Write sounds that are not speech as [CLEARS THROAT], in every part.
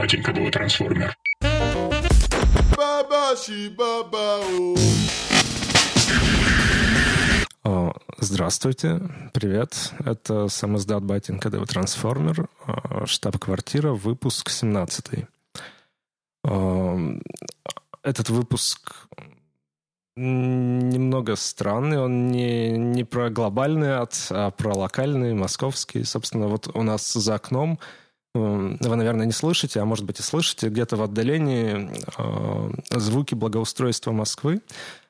Батенька был трансформер. Здравствуйте, привет. Это сам издат Батин КДВ Трансформер, штаб-квартира, выпуск 17. Этот выпуск немного странный, он не, не про глобальный ад, а про локальный, московский. Собственно, вот у нас за окном вы, наверное, не слышите, а может быть и слышите, где-то в отдалении э, звуки благоустройства Москвы.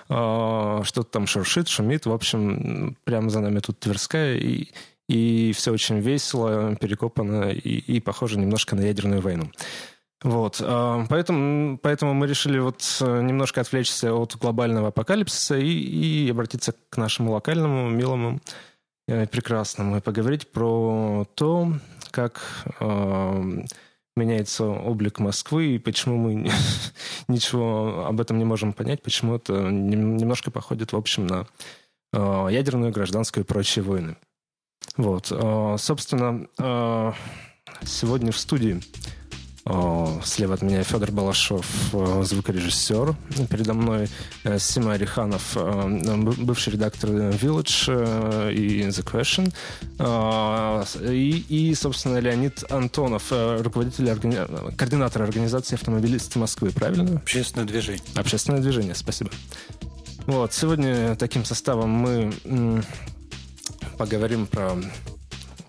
Э, что-то там шуршит, шумит. В общем, прямо за нами тут Тверская, и, и все очень весело, перекопано и, и похоже немножко на ядерную войну. Вот, поэтому, поэтому мы решили вот немножко отвлечься от глобального апокалипсиса и, и обратиться к нашему локальному, милому, прекрасному и поговорить про то, как э, меняется облик Москвы и почему мы [LAUGHS] ничего об этом не можем понять, почему это немножко походит, в общем, на э, ядерную, гражданскую и прочие войны. Вот, э, собственно, э, сегодня в студии Слева от меня Федор Балашов, э, звукорежиссер. Передо мной э, Сима Ариханов, э, бывший редактор Village и The Question. И, и собственно, Леонид Антонов, руководитель, органи... координатор организации автомобилисты Москвы, правильно? Общественное движение. Общественное движение, спасибо. Вот, сегодня таким составом мы поговорим про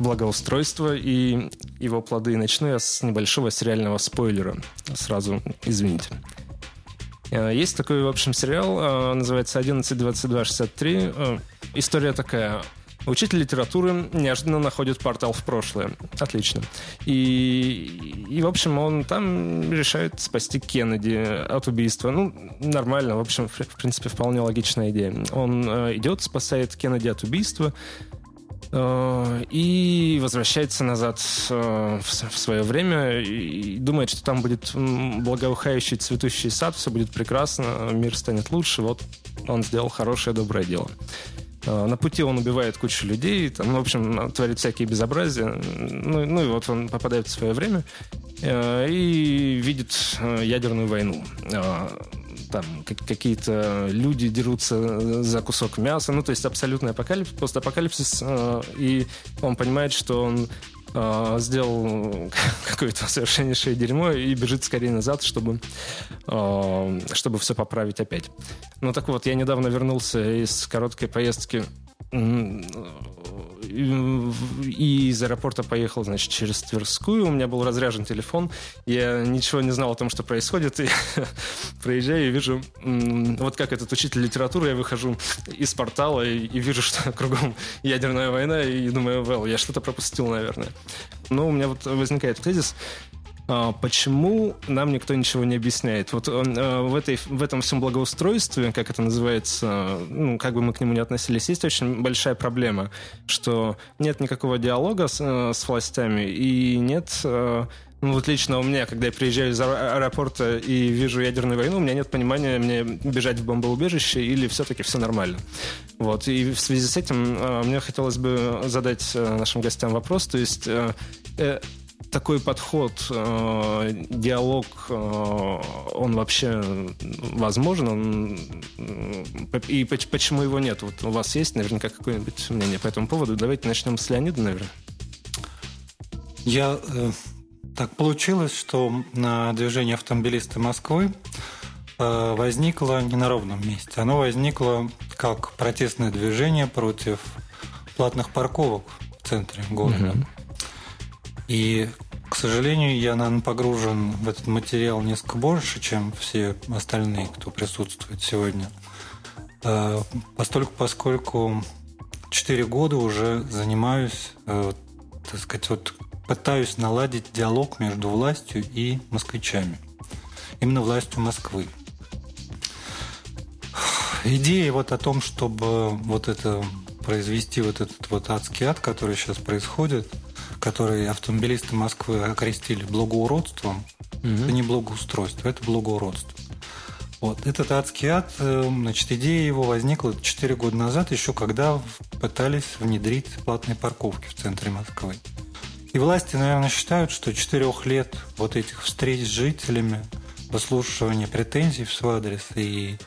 благоустройство и его плоды. Начну я с небольшого сериального спойлера. Сразу извините. Э, есть такой, в общем, сериал, э, называется 11.22.63. Э, история такая. Учитель литературы неожиданно находит портал в прошлое. Отлично. И, и, в общем, он там решает спасти Кеннеди от убийства. Ну, нормально, в общем, в, принципе, вполне логичная идея. Он идет, спасает Кеннеди от убийства, и возвращается назад э, в свое время и думает, что там будет благоухающий цветущий сад, все будет прекрасно, мир станет лучше. Вот он сделал хорошее, доброе дело. Э, на пути он убивает кучу людей, там, ну, в общем, творит всякие безобразия. Ну, ну и вот он попадает в свое время и видит ядерную войну там какие-то люди дерутся за кусок мяса, ну, то есть абсолютный апокалипсис, постапокалипсис, э, и он понимает, что он э, сделал [LAUGHS] какое-то совершеннейшее дерьмо и бежит скорее назад, чтобы, э, чтобы все поправить опять. Ну так вот, я недавно вернулся из короткой поездки и из аэропорта поехал, значит, через Тверскую. У меня был разряжен телефон. Я ничего не знал о том, что происходит. И [LAUGHS] проезжаю и вижу, вот как этот учитель литературы, я выхожу из портала и, и вижу, что [LAUGHS] кругом ядерная война, и думаю, well, я что-то пропустил, наверное. Но у меня вот возникает тезис, почему нам никто ничего не объясняет? Вот э, в, этой, в этом всем благоустройстве, как это называется, ну, как бы мы к нему ни относились, есть очень большая проблема, что нет никакого диалога с, э, с властями и нет э, ну, вот лично у меня, когда я приезжаю из аэропорта и вижу ядерную войну, у меня нет понимания, мне бежать в бомбоубежище или все-таки все нормально. Вот. И в связи с этим мне хотелось бы задать нашим гостям вопрос. То есть такой подход, э, диалог, э, он вообще возможен? Он, и почему его нет? Вот у вас есть наверняка какое-нибудь мнение по этому поводу? Давайте начнем с Леонида, наверное. Я э, так получилось, что на движении автомобилисты Москвы э, возникло не на ровном месте. Оно возникло как протестное движение против платных парковок в центре города. Угу. И, к сожалению, я, наверное, погружен в этот материал несколько больше, чем все остальные, кто присутствует сегодня. Э, постольку, поскольку 4 года уже занимаюсь, э, так сказать, вот пытаюсь наладить диалог между властью и москвичами. Именно властью Москвы. Идея вот о том, чтобы вот это произвести вот этот вот адский ад, который сейчас происходит – который автомобилисты Москвы окрестили благоуродством, угу. это не благоустройство, это благоуродство. Вот. Этот адский ад, э, значит, идея его возникла 4 года назад, еще когда пытались внедрить платные парковки в центре Москвы. И власти, наверное, считают, что четырех лет вот этих встреч с жителями, выслушивания претензий в свой адрес и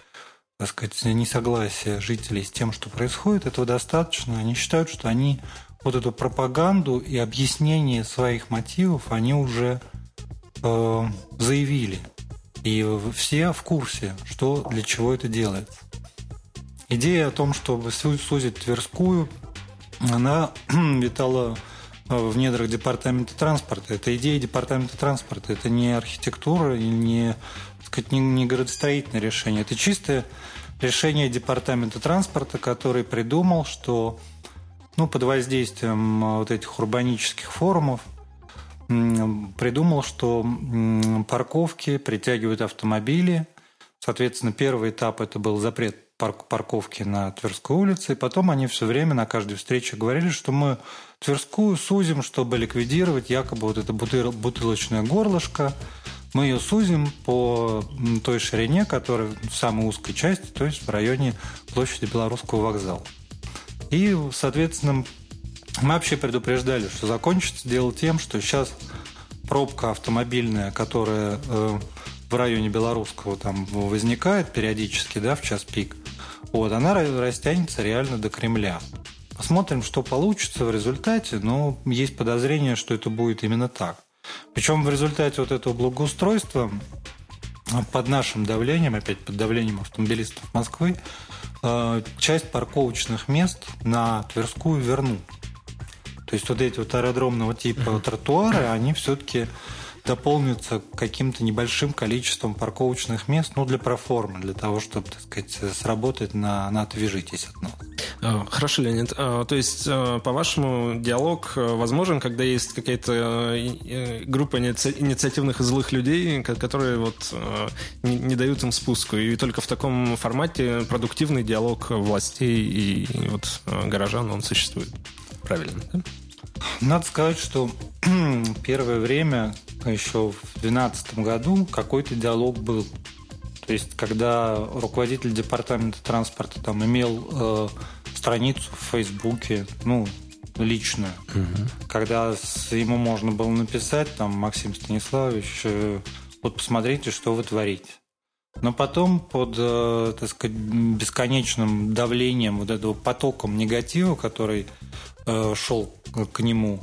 так сказать, несогласия жителей с тем, что происходит, этого достаточно. Они считают, что они вот эту пропаганду и объяснение своих мотивов они уже э, заявили. И все в курсе, что для чего это делается. Идея о том, чтобы сузить Тверскую, она [CLEARS THROAT] витала э, в недрах департамента транспорта. Это идея департамента транспорта. Это не архитектура и не, сказать, не, не городостроительное решение. Это чистое решение департамента транспорта, который придумал, что ну, под воздействием э, вот этих урбанических форумов придумал, что парковки притягивают автомобили. Соответственно, первый этап это был запрет парковки на Тверской улице. И потом они все время на каждой встрече говорили, что мы Тверскую сузим, чтобы ликвидировать якобы вот это бутылочное горлышко. Мы ее сузим по той ширине, которая в самой узкой части, то есть в районе площади Белорусского вокзала. И, соответственно, мы вообще предупреждали, что закончится дело тем, что сейчас пробка автомобильная, которая э, в районе Белорусского там возникает периодически, да, в час пик, вот, она растянется реально до Кремля. Посмотрим, что получится в результате, но есть подозрение, что это будет именно так. Причем в результате вот этого благоустройства под нашим давлением, опять под давлением автомобилистов Москвы, часть парковочных мест на Тверскую вернут. То есть вот эти вот аэродромного типа uh-huh. тротуары, они все-таки дополнится каким-то небольшим количеством парковочных мест, ну, для проформы, для того, чтобы, так сказать, сработать на, на «отвяжитесь от нас». А, хорошо, Леонид. А, то есть, а, по-вашему, диалог возможен, когда есть какая-то группа инициативных и злых людей, которые вот не дают им спуску, и только в таком формате продуктивный диалог властей и вот горожан, он существует. Правильно, да? Надо сказать, что [CLEARS THROAT] первое время, еще в 2012 году, какой-то диалог был. То есть, когда руководитель департамента транспорта там имел э, страницу в Фейсбуке, ну, личную, угу. когда ему можно было написать, там, Максим Станиславович, э, вот посмотрите, что вы творите. Но потом под, э, так сказать, бесконечным давлением вот этого потоком негатива, который э, шел к нему,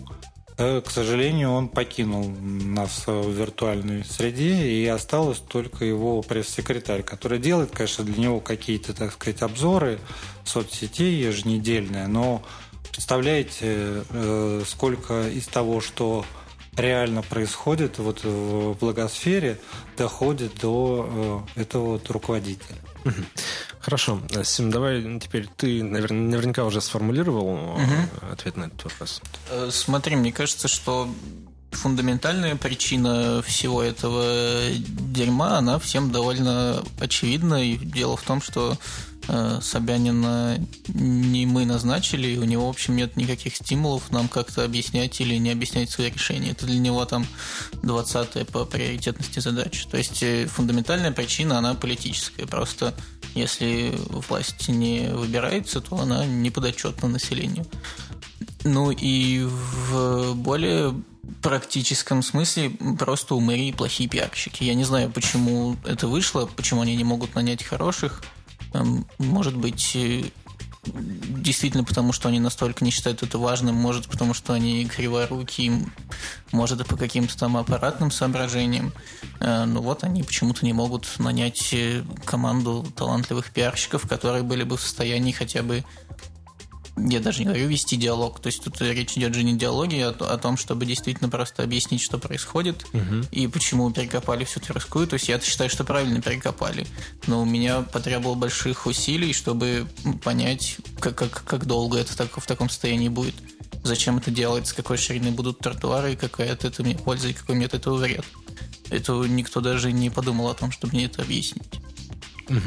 э, к сожалению, он покинул нас в виртуальной среде, и осталось только его пресс-секретарь, который делает, конечно, для него какие-то, так сказать, обзоры соцсетей еженедельные, но представляете, сколько из того, что реально происходит вот в благосфере, доходит до э, этого вот руководителя. Хорошо. Сим, давай теперь ты наверняка уже сформулировал угу. ответ на этот вопрос. Э, смотри, мне кажется, что фундаментальная причина всего этого дерьма, она всем довольно очевидна. И дело в том, что Э, Собянина не мы назначили, и у него, в общем, нет никаких стимулов нам как-то объяснять или не объяснять свои решения. Это для него там 20 по приоритетности задач. То есть э, фундаментальная причина, она политическая. Просто если власть не выбирается, то она не подотчетна населению. Ну и в более практическом смысле просто у мэрии плохие пиарщики. Я не знаю, почему это вышло, почему они не могут нанять хороших. Может быть, э, действительно потому, что они настолько не считают это важным, может потому, что они криворуки, может и по каким-то там аппаратным соображениям. Э, но вот они почему-то не могут нанять э, команду талантливых пиарщиков, которые были бы в состоянии хотя бы я даже не говорю вести диалог. То есть тут речь идет же не диалоги, а о том, чтобы действительно просто объяснить, что происходит угу. и почему перекопали всю Тверскую. То есть я считаю, что правильно перекопали. Но у меня потребовало больших усилий, чтобы понять, как, как, как долго это так, в таком состоянии будет. Зачем это делать, с какой ширины будут тротуары, и какая от этого мне польза, и какой мне от этого вред. Это никто даже не подумал о том, чтобы мне это объяснить. Угу.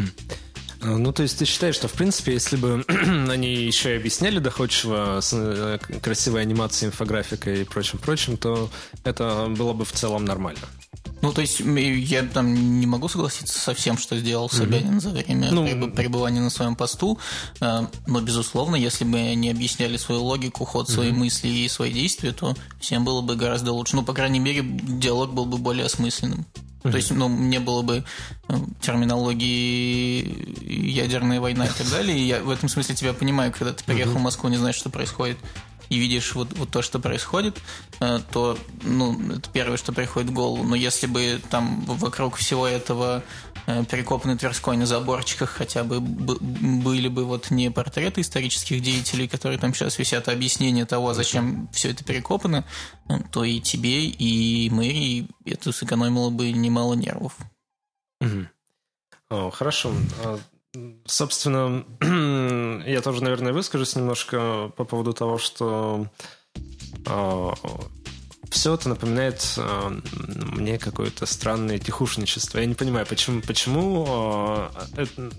А, ну, то есть ты считаешь, что, в принципе, если бы [CLEARS THROAT] они еще и объясняли доходчиво с э, красивой анимацией, инфографикой и прочим-прочим, то это было бы в целом нормально? Ну, то есть я там не могу согласиться со всем, что сделал Собянин mm-hmm. за время ну, пребывания на своем посту, э, но, безусловно, если бы они объясняли свою логику, ход своей mm-hmm. мысли и свои действия, то всем было бы гораздо лучше. Ну, по крайней мере, диалог был бы более осмысленным. Mm-hmm. То есть, ну, не было бы э, терминологии ядерная война и так далее. И я в этом смысле тебя понимаю, когда ты приехал mm-hmm. в Москву, не знаешь, что происходит и видишь вот, вот то, что происходит, э, то ну, это первое, что приходит в голову. Но если бы там вокруг всего этого э, перекопанный Тверской на заборчиках хотя бы были бы вот не портреты исторических деятелей, которые там сейчас висят, а объяснение того, зачем все это перекопано, э, то и тебе, и мэрии это сэкономило бы немало нервов. Хорошо. А Собственно, [CLEARS THROAT] я тоже, наверное, выскажусь немножко по поводу того, что э, все это напоминает э, мне какое-то странное тихушничество. Я не понимаю, почему, почему э, это,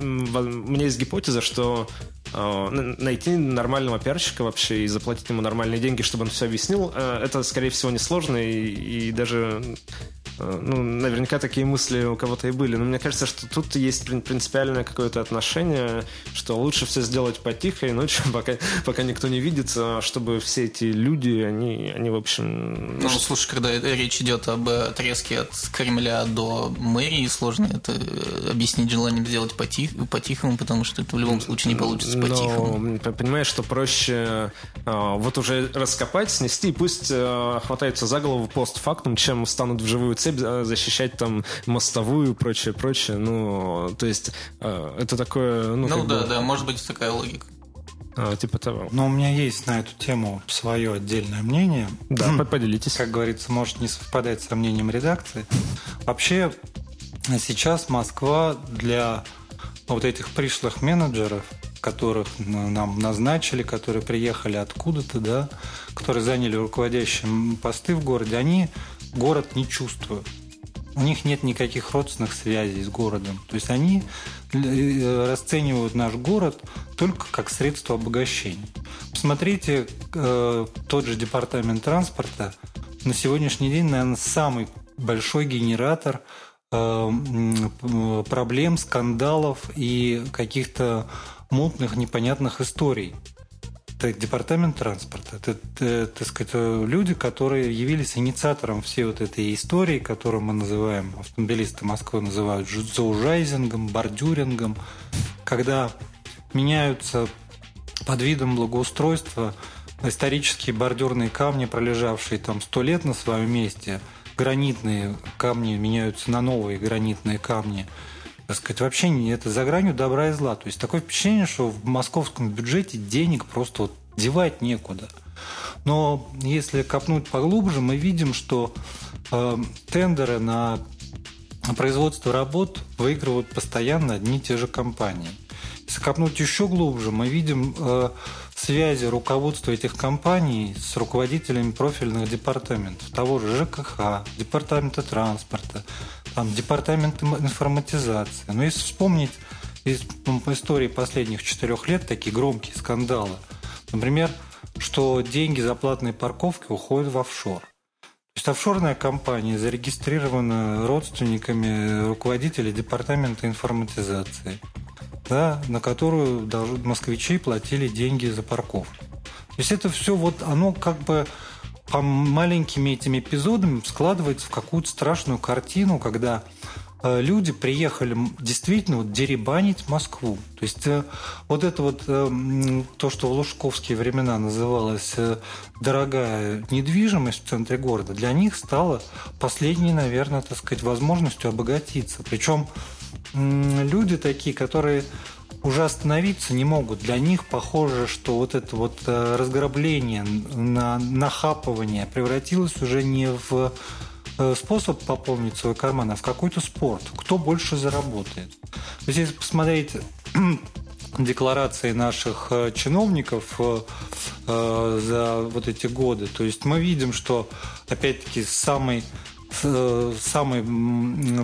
у меня есть гипотеза, что э, найти нормального пиарщика вообще и заплатить ему нормальные деньги, чтобы он все объяснил, э, это, скорее всего, несложно и, и даже Э, ну, наверняка такие мысли у кого-то и были. Но мне кажется, что тут есть принципиальное какое-то отношение, что лучше все сделать потихо и ночью, [LAUGHS] пока, пока никто не видит, чтобы все эти люди, они, они в общем... Ну, слушай, когда речь идет об отрезке от Кремля до мэрии, сложно это объяснить желанием сделать потих, по-тихому, потому что это в любом случае не получится по-тихому. Но, понимаешь, что проще а, вот уже раскопать, снести, и пусть а, хватается за голову постфактум, чем станут вживую цепь защищать там мостовую и прочее, прочее. Ну, то есть э, это такое... Ну, ну да, бы... да, может быть такая логика. А, типа того. Но у меня есть на эту тему свое отдельное мнение. Да, поделитесь. Как говорится, может не совпадать с мнением редакции. Вообще, сейчас Москва для вот этих пришлых менеджеров, которых нам назначили, которые приехали откуда-то, да, которые заняли руководящие посты в городе, они город не чувствуют. У них нет никаких родственных связей с городом. То есть они э, расценивают наш город только как средство обогащения. Посмотрите, э, тот же департамент транспорта на сегодняшний день, наверное, самый большой генератор э, проблем, скандалов и каких-то мутных, непонятных историй это департамент транспорта. Это, это, так сказать, люди, которые явились инициатором всей вот этой истории, которую мы называем, автомобилисты Москвы называют заужайзингом, бордюрингом, когда меняются под видом благоустройства исторические бордюрные камни, пролежавшие там сто лет на своем месте, гранитные камни меняются на новые гранитные камни – так сказать, вообще не это за гранью добра и зла. То есть такое впечатление, что в московском бюджете денег просто вот девать некуда. Но если копнуть поглубже, мы видим, что э, тендеры на производство работ выигрывают постоянно одни и те же компании. Если копнуть еще глубже, мы видим э, связи руководства этих компаний с руководителями профильных департаментов, того же ЖКХ, департамента транспорта, там, департамент информатизации. Но если вспомнить из истории последних четырех лет такие громкие скандалы, например, что деньги за платные парковки уходят в офшор. То есть офшорная компания зарегистрирована родственниками руководителей департамента информатизации, да, на которую москвичи платили деньги за парковку. То есть это все вот, оно как бы по маленькими этими эпизодами складывается в какую-то страшную картину, когда э, люди приехали действительно вот деребанить Москву. То есть э, вот это вот э, то, что в лужковские времена называлось дорогая недвижимость в центре города, для них стало последней, наверное, так сказать, возможностью обогатиться. Причем люди такие, которые уже остановиться не могут. Для них похоже, что вот это вот э, разграбление, на, нахапывание превратилось уже не в э, способ пополнить свой карман, а в какой-то спорт. Кто больше заработает. Если посмотреть [CLEARS THROAT] декларации наших э, чиновников за вот эти годы, то есть мы видим, что опять-таки самый самый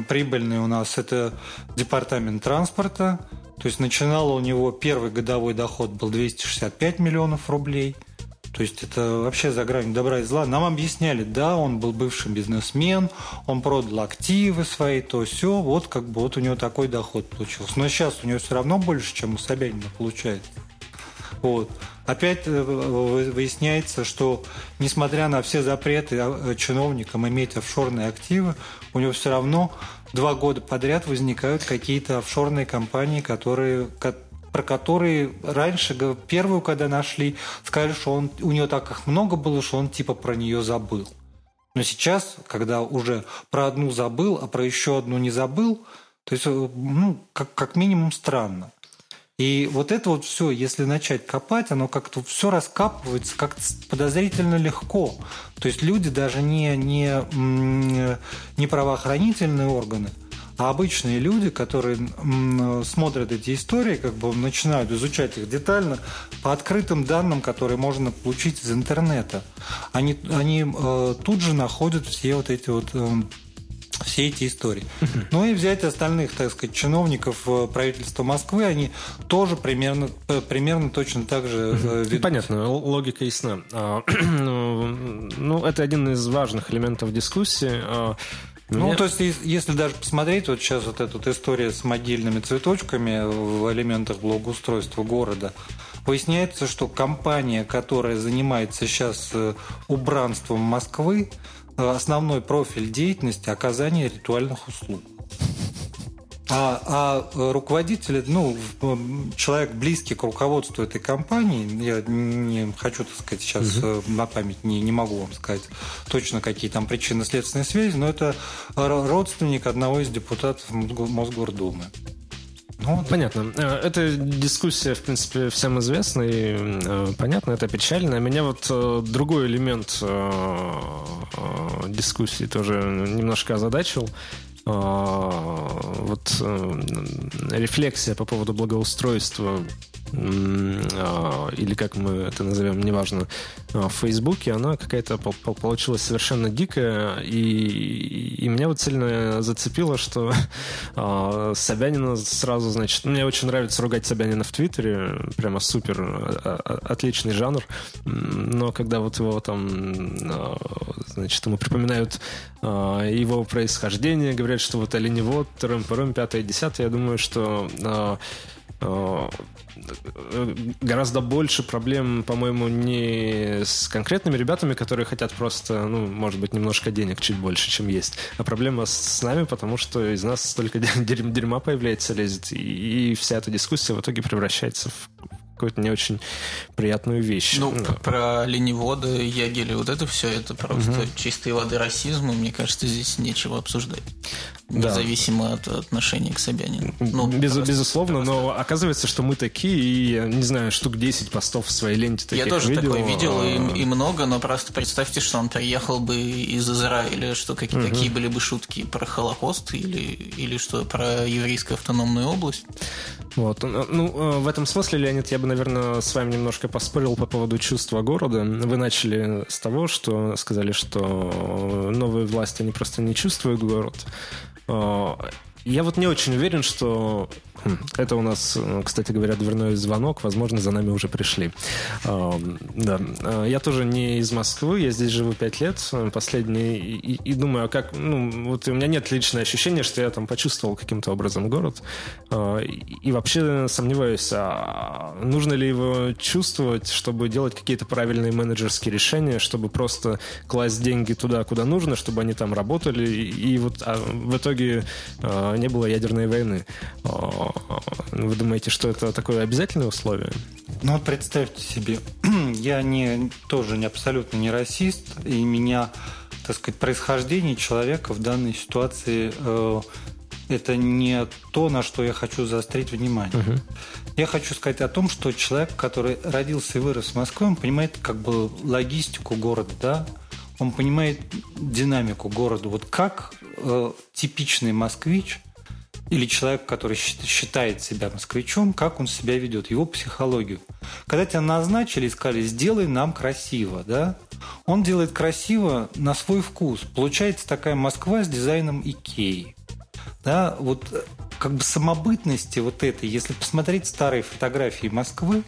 прибыльный у нас это департамент транспорта, То есть начинало у него первый годовой доход был 265 миллионов рублей. То есть это вообще за гранью добра и зла. Нам объясняли, да, он был бывший бизнесмен, он продал активы свои, то все, вот как бы вот у него такой доход получился. Но сейчас у него все равно больше, чем у Собянина получается. Вот. Опять э, выясняется, что несмотря на все запреты а, чиновникам иметь офшорные активы, у него все равно два года подряд возникают какие-то офшорные компании, которые про которые раньше, первую, когда нашли, сказали, что он, у него так их много было, что он типа про нее забыл. Но сейчас, когда уже про одну забыл, а про еще одну не забыл, то есть, э, ну, как, как минимум странно. И вот это вот все, если начать копать, оно как-то все раскапывается как-то подозрительно легко. То есть люди даже не, не, не правоохранительные органы, а обычные люди, которые смотрят эти истории, как бы начинают изучать их детально по открытым данным, которые можно получить из интернета. Они, они э, тут же находят все вот эти вот э, все эти истории. Ну и взять остальных, так сказать, чиновников э, правительства Москвы, они тоже примерно, примерно точно так же э, ведут. Понятно, логика ясна. А, [CLEARS THROAT] ну, ну, это один из важных элементов дискуссии. А, ну, Мне... то есть, если даже посмотреть, вот сейчас вот эта вот история с могильными цветочками в элементах благоустройства города, выясняется, что компания, которая занимается сейчас э, убранством Москвы, основной профиль деятельности – оказание ритуальных услуг. А, а руководитель, ну, человек близкий к руководству этой компании, я не хочу, так сказать, сейчас угу. на память не, не могу вам сказать точно, какие там причинно-следственные связи, но это родственник одного из депутатов Мосгордумы. Ну, Понятно. Э, эта дискуссия, в принципе, всем известна и э, понятно, это печально. А меня вот э, другой элемент дискуссии тоже немножко озадачил. Вот рефлексия по поводу благоустройства или как мы это назовем, неважно, а, в Фейсбуке, она какая-то получилась совершенно дикая, и, и меня вот сильно зацепило, что а, [LAUGHS] Собянина сразу, значит, мне очень нравится ругать Собянина в Твиттере, прямо супер, отличный жанр, но когда вот его там, значит, ему припоминают его происхождение, говорят, что вот оленевод, трым, пырым, пятое, десятое, я думаю, что гораздо больше проблем, по-моему, не с конкретными ребятами, которые хотят просто, ну, может быть, немножко денег чуть больше, чем есть, а проблема с нами, потому что из нас столько [LAUGHS] дерьма появляется, лезет, и, вся эта дискуссия в итоге превращается в какую-то не очень приятную вещь. Ну, да. про лениводы, ягели, вот это все, это просто угу. чистой воды расизм, и мне кажется, здесь нечего обсуждать. Независимо да. от отношения к Собянину. Ну, Без, просто, безусловно, просто. но оказывается, что мы такие, и, я не знаю, штук 10 постов в своей ленте таких Я тоже видел. такой видел, и, и много, но просто представьте, что он приехал бы из Израиля, что какие, угу. какие были бы шутки про Холокост или, или что про еврейскую автономную область. Вот. Ну, э, в этом смысле, Леонид, я бы наверное, с вами немножко поспорил по поводу чувства города. Вы начали с того, что сказали, что новые власти, они просто не чувствуют город. uh, я вот не очень уверен, что Хм, это у нас, э, кстати говоря, дверной звонок. Возможно, за нами уже пришли. Да. Э, я тоже не из Москвы. Я здесь живу пять лет, э, последний. И, и думаю, а как... Ну, вот у меня нет личного ощущения, что я там почувствовал каким-то образом город. И вообще сомневаюсь, а нужно ли его чувствовать, чтобы делать какие-то правильные менеджерские решения, чтобы просто класть деньги туда, куда нужно, чтобы они там работали. И вот а в итоге не было ядерной войны. Вы думаете, что это такое обязательное условие? Ну вот представьте себе, [CLEARS THROAT] я не, тоже не абсолютно не расист, и меня, так сказать, происхождение человека в данной ситуации э, это не то, на что я хочу заострить внимание. Угу. Я хочу сказать о том, что человек, который родился и вырос в Москве, он понимает как бы логистику города, да, он понимает динамику города. Вот как э, типичный москвич – или человек, который считает себя москвичом, как он себя ведет, его психологию. Когда тебя назначили и сказали, сделай нам красиво, да, он делает красиво на свой вкус. Получается такая Москва с дизайном Икеи. да, вот как бы самобытности вот этой, если посмотреть старые фотографии Москвы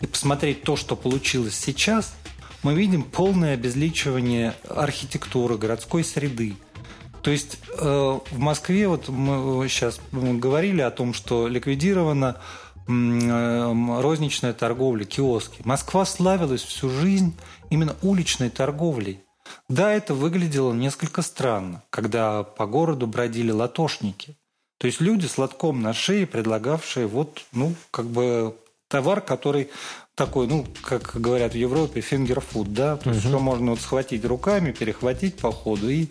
и посмотреть то, что получилось сейчас, мы видим полное обезличивание архитектуры, городской среды. То есть э, в Москве, вот мы сейчас говорили о том, что ликвидирована э, розничная торговля, киоски. Москва славилась всю жизнь именно уличной торговлей. Да, это выглядело несколько странно, когда по городу бродили латошники. То есть люди с лотком на шее, предлагавшие вот, ну, как бы товар, который такой, ну, как говорят в Европе, фингерфуд, да, то есть, угу. что можно вот схватить руками, перехватить по ходу. И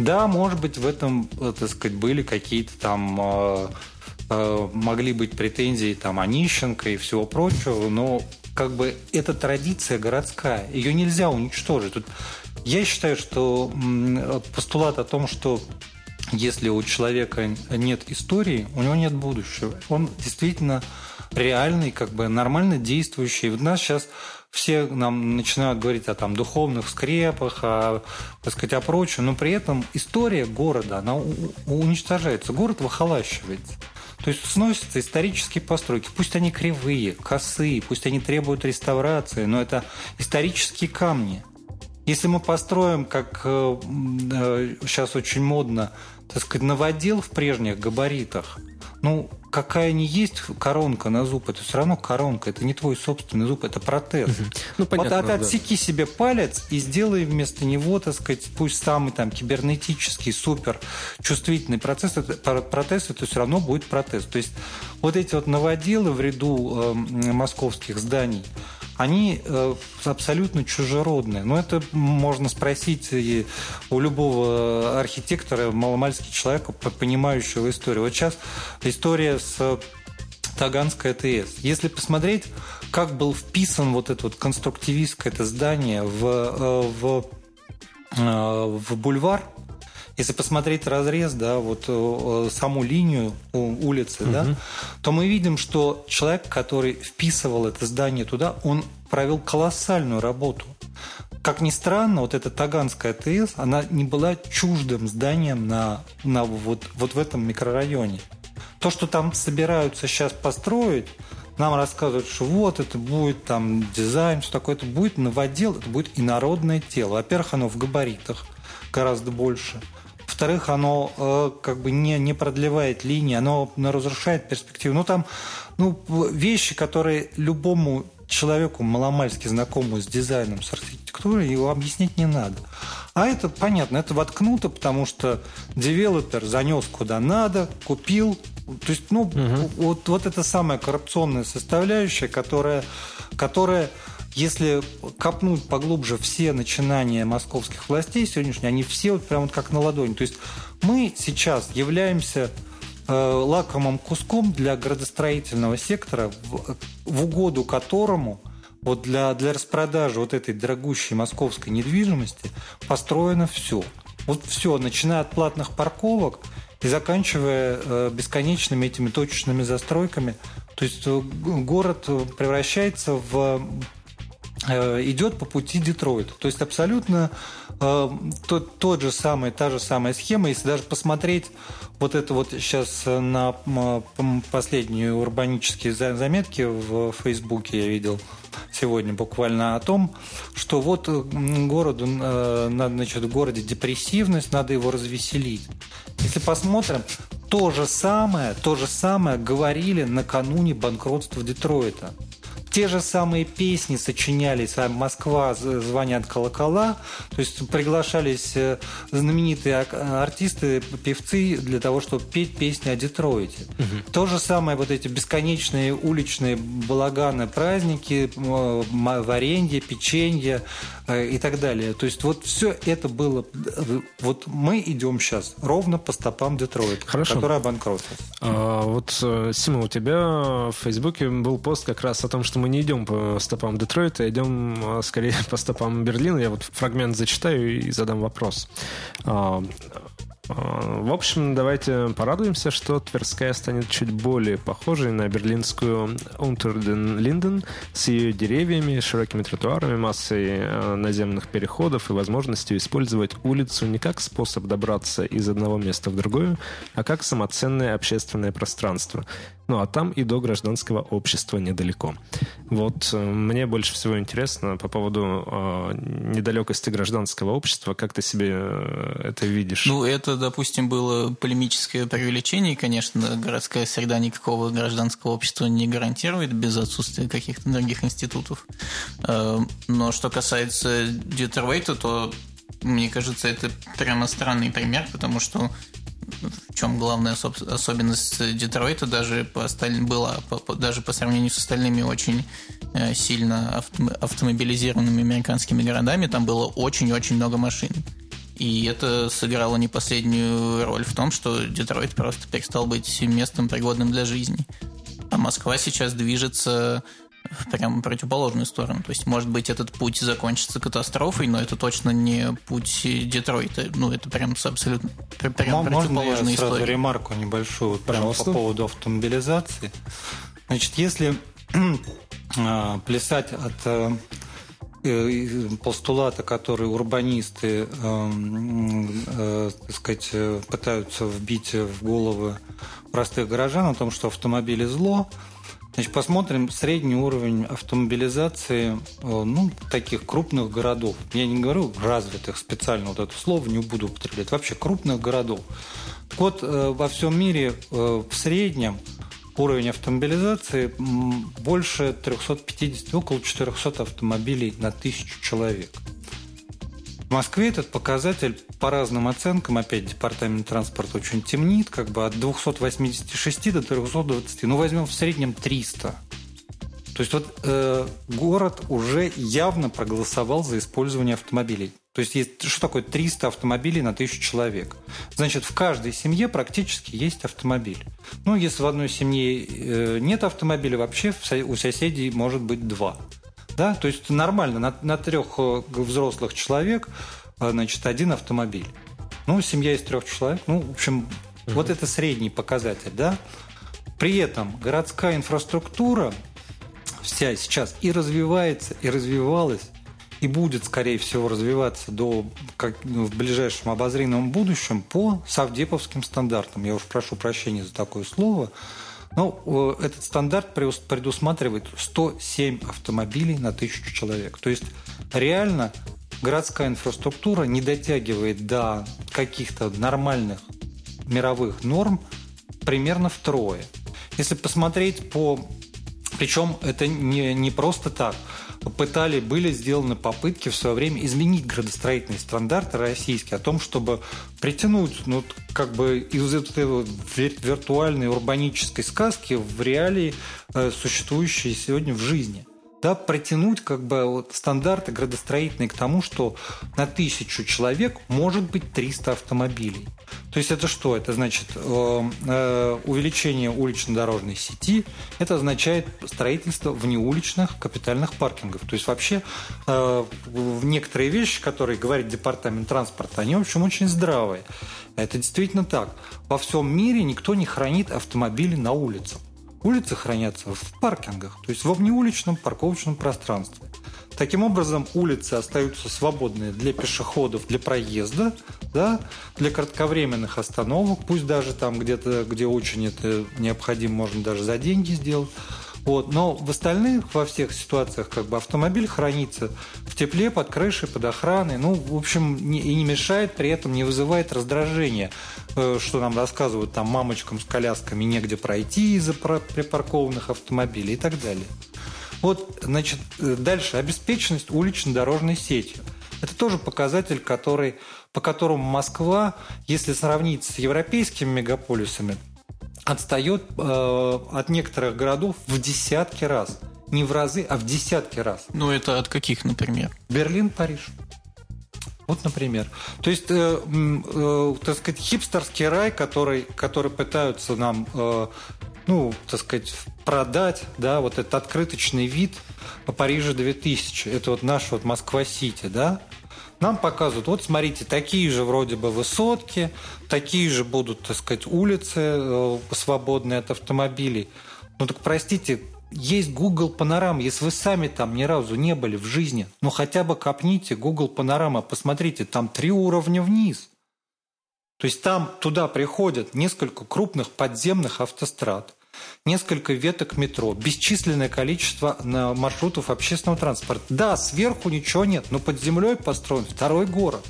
да, может быть, в этом, э, так сказать, были какие-то там э, э, могли быть претензии там Онищенко и всего прочего, но как бы это традиция городская, ее нельзя уничтожить. Тут я считаю, что постулат о том, что если у человека нет истории, у него нет будущего. Он действительно реальный, как бы нормально действующий. У нас сейчас все нам начинают говорить о там духовных скрепах, о, так сказать, о прочем, но при этом история города, она уничтожается, город выхолащивается. То есть сносятся исторические постройки. Пусть они кривые, косые, пусть они требуют реставрации, но это исторические камни. Если мы построим, как э, э, сейчас очень модно, так сказать, новодел в прежних габаритах, ну, какая не есть коронка на зуб, это все равно коронка, это не твой собственный зуб, это протез. Ну, понятно, вот отсеки да. себе палец и сделай вместо него, так сказать, пусть самый там кибернетический, супер чувствительный процесс, это, протез, это все равно будет протез. То есть вот эти вот новоделы в ряду э, московских зданий, они э, абсолютно чужеродные. Но это можно спросить и у любого архитектора, маломальский человека, понимающего историю. Вот сейчас история с Таганской АТС. Если посмотреть, как был вписан вот это вот конструктивистское это здание в, э, в, э, в бульвар, если посмотреть разрез, да, вот э, саму линию улицы, угу. да, то мы видим, что человек, который вписывал это здание туда, он провел колоссальную работу. Как ни странно, вот эта Таганская ТС, она не была чуждым зданием на, на вот, вот в этом микрорайоне. То, что там собираются сейчас построить, нам рассказывают, что вот это будет там дизайн, что такое, это будет новодел, это будет инородное тело. Во-первых, оно в габаритах гораздо больше. Во-вторых, оно э, как бы не, не продлевает линии, оно разрушает перспективу. Ну, там ну, вещи, которые любому человеку маломальски знакомому с дизайном, с архитектурой, его объяснить не надо. А это понятно, это воткнуто, потому что девелопер занес куда надо, купил. То есть, ну, угу. вот, вот это самая коррупционная составляющая, которая, которая если копнуть поглубже все начинания московских властей сегодняшние, они все вот прям вот как на ладони. То есть мы сейчас являемся э, лакомым куском для градостроительного сектора, в, в угоду которому вот для, для распродажи вот этой дорогущей московской недвижимости построено все. Вот все, начиная от платных парковок и заканчивая э, бесконечными этими точечными застройками. То есть э, город превращается в идет по пути Детройта. То есть абсолютно э, тот, тот же самый, та же самая схема. Если даже посмотреть вот это вот сейчас на последние урбанические заметки в Фейсбуке я видел сегодня буквально о том, что вот городу, э, значит, в городе депрессивность, надо его развеселить. Если посмотрим, то же самое, то же самое говорили накануне банкротства Детройта те же самые песни сочинялись, а Москва звонят колокола, то есть приглашались э, знаменитые артисты, певцы для того, чтобы петь песни о Детройте. Угу. То же самое вот эти бесконечные уличные балаганы, праздники, варенье, печенье э, и так далее. То есть вот все это было... Вот мы идем сейчас ровно по стопам Детройта, Хорошо. который обанкротился. А, вот, э, Сима, у тебя в Фейсбуке был пост как раз о том, что мы не идем по стопам Детройта, идем а, скорее [LAUGHS] по стопам Берлина. Я вот фрагмент зачитаю и задам вопрос. А, А, в общем, давайте порадуемся, что Тверская станет чуть более похожей на берлинскую Унтерден-Линден с ее деревьями, широкими тротуарами, массой наземных переходов и возможностью использовать улицу не как способ добраться из одного места в другое, а как самоценное общественное пространство. Ну а там и до гражданского общества недалеко. Вот э, мне больше всего интересно по поводу э, недалекости гражданского общества. Как ты себе э, это видишь? Ну, это, допустим, было полемическое преувеличение. Конечно, городская среда никакого гражданского общества не гарантирует без отсутствия каких-то других институтов. Э, но что касается Детройта, то мне кажется, это прямо странный пример, потому что в чем главная особенность Детройта даже по остальным была, по, даже по сравнению с остальными очень э, сильно авто, автомобилизированными американскими городами, там было очень-очень много машин. И это сыграло не последнюю роль в том, что Детройт просто перестал быть местом пригодным для жизни. А Москва сейчас движется в прям противоположную сторону. То есть, может быть, этот путь закончится катастрофой, но это точно не путь Детройта. Ну, это прям абсолютно прям Можно противоположная я сразу история. ремарку небольшую вот прямо по поводу автомобилизации? Значит, если а, плясать от э, э, постулата, который урбанисты, э, так сказать, пытаются вбить в головы простых горожан о том, что автомобили зло, Значит, посмотрим средний уровень автомобилизации э, ну, таких крупных городов. Я не говорю развитых специально, вот это слово не буду употреблять, вообще крупных городов. Так вот, э, во всем мире э, в среднем уровень автомобилизации больше 350, около 400 автомобилей на тысячу человек. В Москве этот показатель по разным оценкам, опять департамент транспорта очень темнит, как бы от 286 до 320, ну возьмем в среднем 300. То есть вот э, город уже явно проголосовал за использование автомобилей. То есть, есть что такое 300 автомобилей на тысячу человек? Значит, в каждой семье практически есть автомобиль. Ну, если в одной семье э, нет автомобиля, вообще у соседей может быть два. Да? То есть нормально, на, на трех э, взрослых человек э, значит, один автомобиль. Ну, семья из трех человек, ну, в общем, угу. вот это средний показатель, да. При этом городская инфраструктура вся сейчас и развивается, и развивалась, и будет, скорее всего, развиваться до, как, ну, в ближайшем обозримом будущем по совдеповским стандартам. Я уж прошу прощения за такое слово. Ну, этот стандарт предусматривает 107 автомобилей на тысячу человек. То есть реально городская инфраструктура не дотягивает до каких-то нормальных мировых норм примерно втрое. Если посмотреть по... Причем это не, не просто так пытали, были сделаны попытки в свое время изменить градостроительные стандарты российские, о том, чтобы притянуть, ну, как бы из этой виртуальной урбанической сказки в реалии, э, существующие сегодня в жизни да, протянуть как бы вот стандарты градостроительные к тому, что на тысячу человек может быть 300 автомобилей. То есть это что? Это значит э, э, увеличение улично-дорожной сети, это означает строительство внеуличных капитальных паркингов. То есть вообще э, некоторые вещи, которые говорит департамент транспорта, они, в общем, очень здравые. Это действительно так. Во всем мире никто не хранит автомобили на улицах. Улицы хранятся в паркингах, то есть во внеуличном парковочном пространстве. Таким образом, улицы остаются свободные для пешеходов, для проезда, да, для кратковременных остановок, пусть даже там где-то, где очень это необходимо, можно даже за деньги сделать. Вот. Но в остальных, во всех ситуациях, как бы автомобиль хранится в тепле, под крышей, под охраной. Ну, в общем, не, и не мешает, при этом не вызывает раздражения, что нам рассказывают там мамочкам с колясками негде пройти из-за припаркованных автомобилей и так далее. Вот, значит, э, дальше обеспеченность улично-дорожной сетью. Это тоже показатель, который, по которому Москва, если сравнить с европейскими мегаполисами, отстает э, от некоторых городов в десятки раз. Не в разы, а в десятки раз. Ну, это от каких, например? Берлин, Париж. Вот, например. То есть, э, э, так сказать, хипстерский рай, который, который пытаются нам, э, ну, так сказать, продать, да, вот этот открыточный вид Парижа 2000. Это вот наш вот Москва-Сити, да. Нам показывают, вот смотрите, такие же вроде бы высотки, такие же будут, так сказать, улицы э, свободные от автомобилей. Ну так простите, есть Google Панорама. Если вы сами там ни разу не были в жизни, ну хотя бы копните Google Панорама, посмотрите, там три уровня вниз. То есть там туда приходят несколько крупных подземных автострад, несколько веток метро, бесчисленное количество маршрутов общественного транспорта. Да, сверху ничего нет, но под землей построен второй город.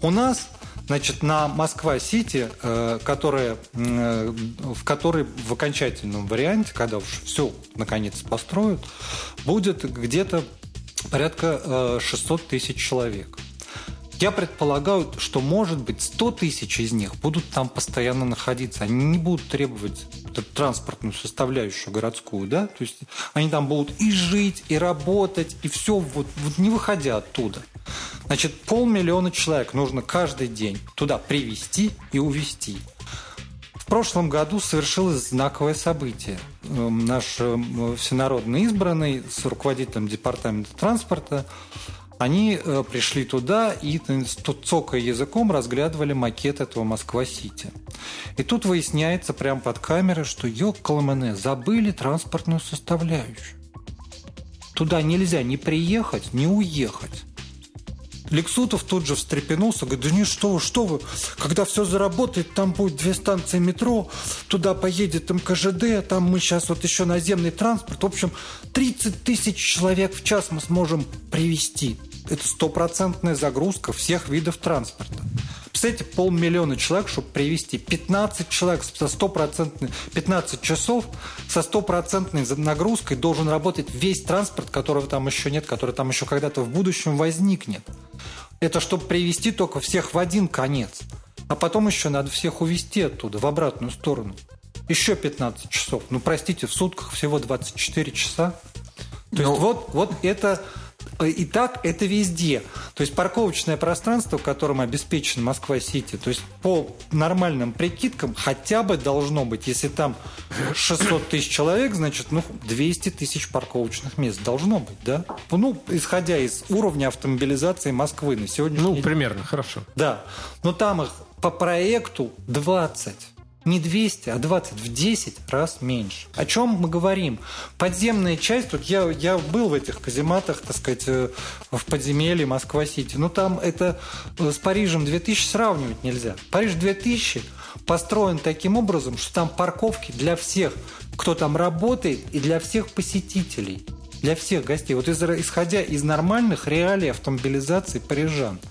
У нас Значит, на Москва-Сити, э, которая, э, в которой в окончательном варианте, когда уж все наконец построят, будет где-то порядка 600 э, тысяч человек. Я предполагаю, что, может быть, 100 тысяч из них будут там постоянно находиться. Они не будут требовать транспортную составляющую городскую, да? То есть они там будут и жить, и работать, и все, вот, вот не выходя оттуда. Значит, полмиллиона человек нужно каждый день туда привести и увезти. В прошлом году совершилось знаковое событие. Эм, наш эм, всенародно избранный с руководителем департамента транспорта они э, пришли туда и, цокая языком, разглядывали макет этого Москва-Сити. И тут выясняется прямо под камерой, что ёкаламане, забыли транспортную составляющую. Туда нельзя ни приехать, ни уехать. Лексутов тут же встрепенулся, говорит, да не что вы, что вы, когда все заработает, там будет две станции метро, туда поедет МКЖД, там мы сейчас вот еще наземный транспорт. В общем, 30 тысяч человек в час мы сможем привести. Это стопроцентная загрузка всех видов транспорта. Представляете, полмиллиона человек, чтобы привести 15 человек со стопроцентной, 15 часов со стопроцентной нагрузкой должен работать весь транспорт, которого там еще нет, который там еще когда-то в будущем возникнет. Это чтобы привести только всех в один конец. А потом еще надо всех увезти оттуда, в обратную сторону. Еще 15 часов. Ну, простите, в сутках всего 24 часа. То есть ну, вот, вот это и так это везде. То есть парковочное пространство, которым обеспечен Москва-Сити, то есть по нормальным прикидкам хотя бы должно быть, если там 600 тысяч человек, значит, ну, 200 тысяч парковочных мест должно быть, да? Ну, исходя из уровня автомобилизации Москвы на сегодняшний ну, день. Ну, примерно, хорошо. Да. Но там их по проекту 20 не 200, а 20, в 10 раз меньше. О чем мы говорим? Подземная часть, вот я, я был в этих казематах, так сказать, э, в подземелье Москва-Сити, ну там это э, с Парижем 2000 сравнивать нельзя. Париж 2000 построен таким образом, что там парковки для всех, кто там работает, и для всех посетителей, для всех гостей. Вот исходя из нормальных реалий автомобилизации парижан –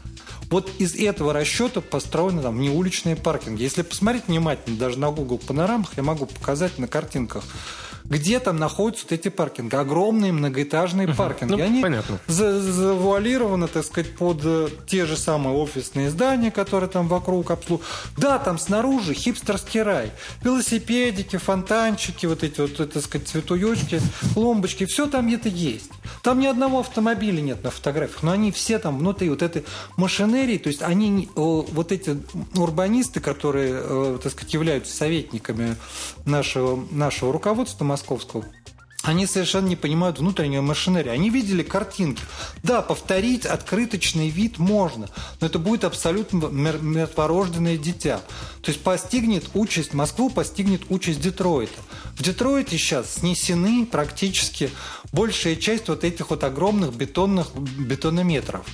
вот из этого расчета построены там неуличные паркинги. Если посмотреть внимательно даже на Google панорамах, я могу показать на картинках, где там находятся вот эти паркинги. Огромные многоэтажные угу. паркинги. Ну, Они понятно. завуалированы, так сказать, под э, те же самые офисные здания, которые там вокруг обслуживают. Да, там снаружи хипстерский рай. Велосипедики, фонтанчики, вот эти вот, так сказать, цветуёчки, ломбочки. Все там это есть. Там ни одного автомобиля нет на фотографиях, но они все там внутри вот этой машинерии, то есть они, вот эти урбанисты, которые, э, так сказать, являются советниками нашего, нашего руководства московского, они совершенно не понимают внутреннюю машинерию. Они видели картинки. Да, повторить открыточный вид можно, но это будет абсолютно мертворожденное дитя. То есть постигнет участь, Москву постигнет участь Детройта. В Детройте сейчас снесены практически большая часть вот этих вот огромных бетонных бетонометров.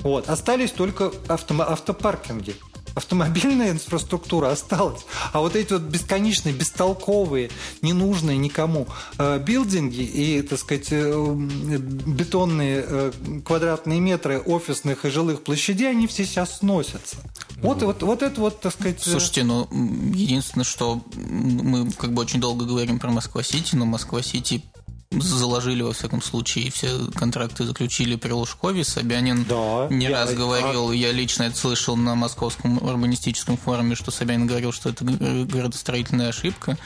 Вот. Остались только авто, автопаркинги автомобильная инфраструктура осталась, а вот эти вот бесконечные, бестолковые, ненужные никому э, билдинги и, так сказать, э, бетонные э, квадратные метры офисных и жилых площадей, они все сейчас сносятся. Вот, вот, вот это вот, так сказать... Слушайте, ну, единственное, что мы как бы очень долго говорим про Москва-Сити, но Москва-Сити заложили, во всяком случае, все контракты заключили при Лужкове. Собянин да, не я, раз говорил, а... я лично это слышал на Московском урбанистическом форуме, что Собянин говорил, что это городостроительная ошибка.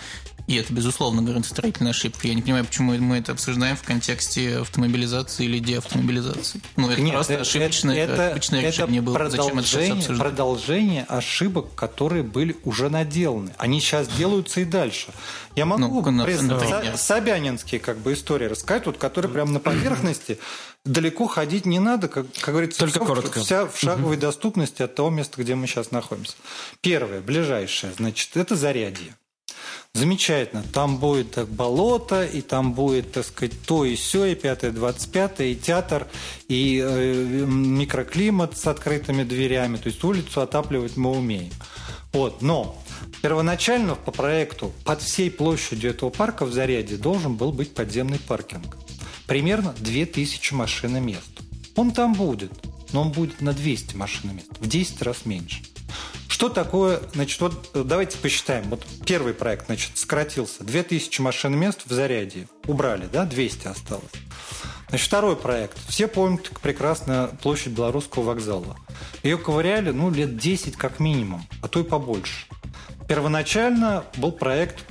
И это, безусловно, градостроительная ошибка. Я не понимаю, почему мы это обсуждаем в контексте автомобилизации или деавтомобилизации. Ну, это Нет, просто ошибочное, это, ошибочное это решение было. Зачем это продолжение ошибок, которые были уже наделаны. Они сейчас делаются и дальше. Я могу ну, признать, Собянинские как бы истории рассказать, вот, которые прямо на поверхности далеко ходить не надо, как, как говорится, Только коротко. вся в шаговой угу. доступности от того места, где мы сейчас находимся. Первое, ближайшее, значит, это зарядье. Замечательно. Там будет так, болото, и там будет, так сказать, то и все, и пятое, двадцать пятое, и театр, и э, микроклимат с открытыми дверями. То есть улицу отапливать мы умеем. Вот. Но первоначально по проекту под всей площадью этого парка в Заряде должен был быть подземный паркинг. Примерно 2000 машиномест. Он там будет, но он будет на 200 машиномест, в 10 раз меньше. Что такое, значит, вот давайте посчитаем. Вот первый проект, значит, сократился. 2000 машин мест в заряде. Убрали, да, 200 осталось. Значит, второй проект. Все помнят прекрасно площадь Белорусского вокзала. Ее ковыряли, ну, лет 10 как минимум, а то и побольше. Первоначально был проект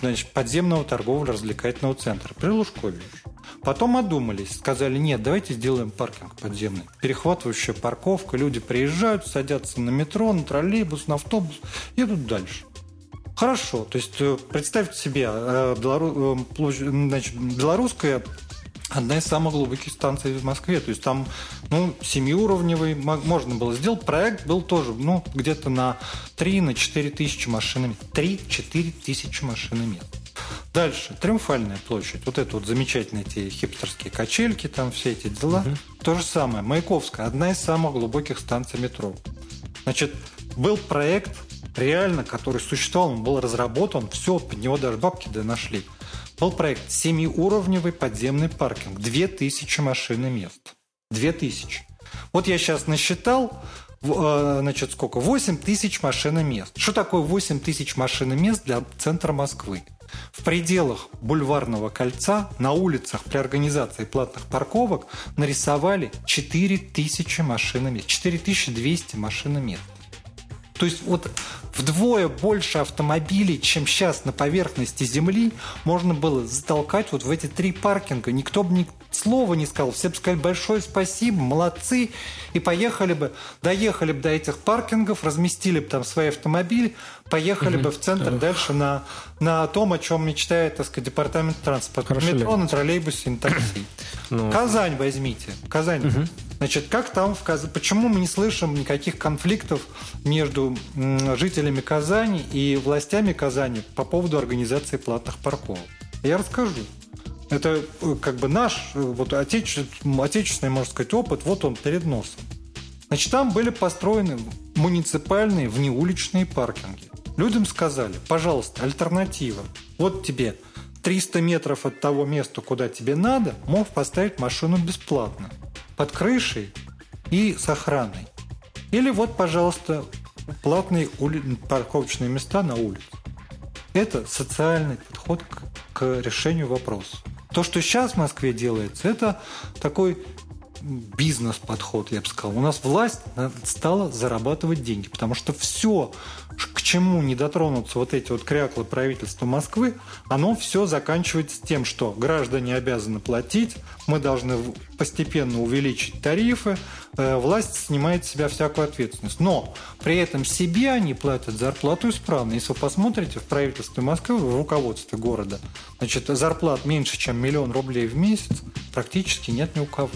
значит, подземного торгово-развлекательного центра при Лужкович. Потом одумались, сказали, нет, давайте сделаем паркинг подземный. Перехватывающая парковка, люди приезжают, садятся на метро, на троллейбус, на автобус, едут дальше. Хорошо, то есть э, представьте себе, э, Белору... Э, значит, белорусская одна из самых глубоких станций в Москве. То есть там ну, семиуровневый можно было сделать. Проект был тоже ну, где-то на 3 на 4 тысячи машин. 3-4 тысячи машин мест. Дальше, Триумфальная площадь. Вот это вот замечательные эти хипстерские качельки, там все эти дела. Угу. То же самое. Маяковская, одна из самых глубоких станций метро. Значит, был проект реально, который существовал, он был разработан, все, под него даже бабки да нашли. Был проект семиуровневый подземный паркинг, 2000 машин и мест. 2000. Вот я сейчас насчитал, э, значит, сколько? 8 тысяч машин и мест. Что такое 8 тысяч машин и мест для центра Москвы? В пределах бульварного кольца на улицах при организации платных парковок нарисовали 4000 машиномест, 4200 машиномест. То есть вот вдвое больше автомобилей, чем сейчас на поверхности Земли, можно было затолкать вот в эти три паркинга. Никто бы ни слова не сказал. Все бы сказали большое спасибо, молодцы. И поехали бы, доехали бы до этих паркингов, разместили бы там свои автомобили, поехали угу. бы в центр Эх. дальше на, на том, о чем мечтает, так сказать, департамент транспорта. Хорошо метро, ли? на троллейбусе, на такси. Ну... Казань возьмите. Казань. Угу. Значит, как там в Казани? Почему мы не слышим никаких конфликтов между жителями Казани и властями Казани по поводу организации платных парковок? Я расскажу. Это э, как бы наш э, вот отечественный, отечественный, можно сказать, опыт, вот он перед носом. Значит, там были построены муниципальные внеуличные паркинги. Людям сказали, пожалуйста, альтернатива. Вот тебе 300 метров от того места, куда тебе надо, мог поставить машину бесплатно под крышей и с охраной. Или вот, пожалуйста, платные ули... парковочные места на улице. Это социальный подход к, к решению вопроса. То, что сейчас в Москве делается, это такой бизнес-подход, я бы сказал. У нас власть стала зарабатывать деньги, потому что все, к чему не дотронутся вот эти вот кряклы правительства Москвы, оно все заканчивается тем, что граждане обязаны платить, мы должны постепенно увеличить тарифы, э, власть снимает с себя всякую ответственность. Но при этом себе они платят зарплату исправно. Если вы посмотрите в правительстве Москвы, в руководстве города, значит, зарплат меньше, чем миллион рублей в месяц практически нет ни у кого.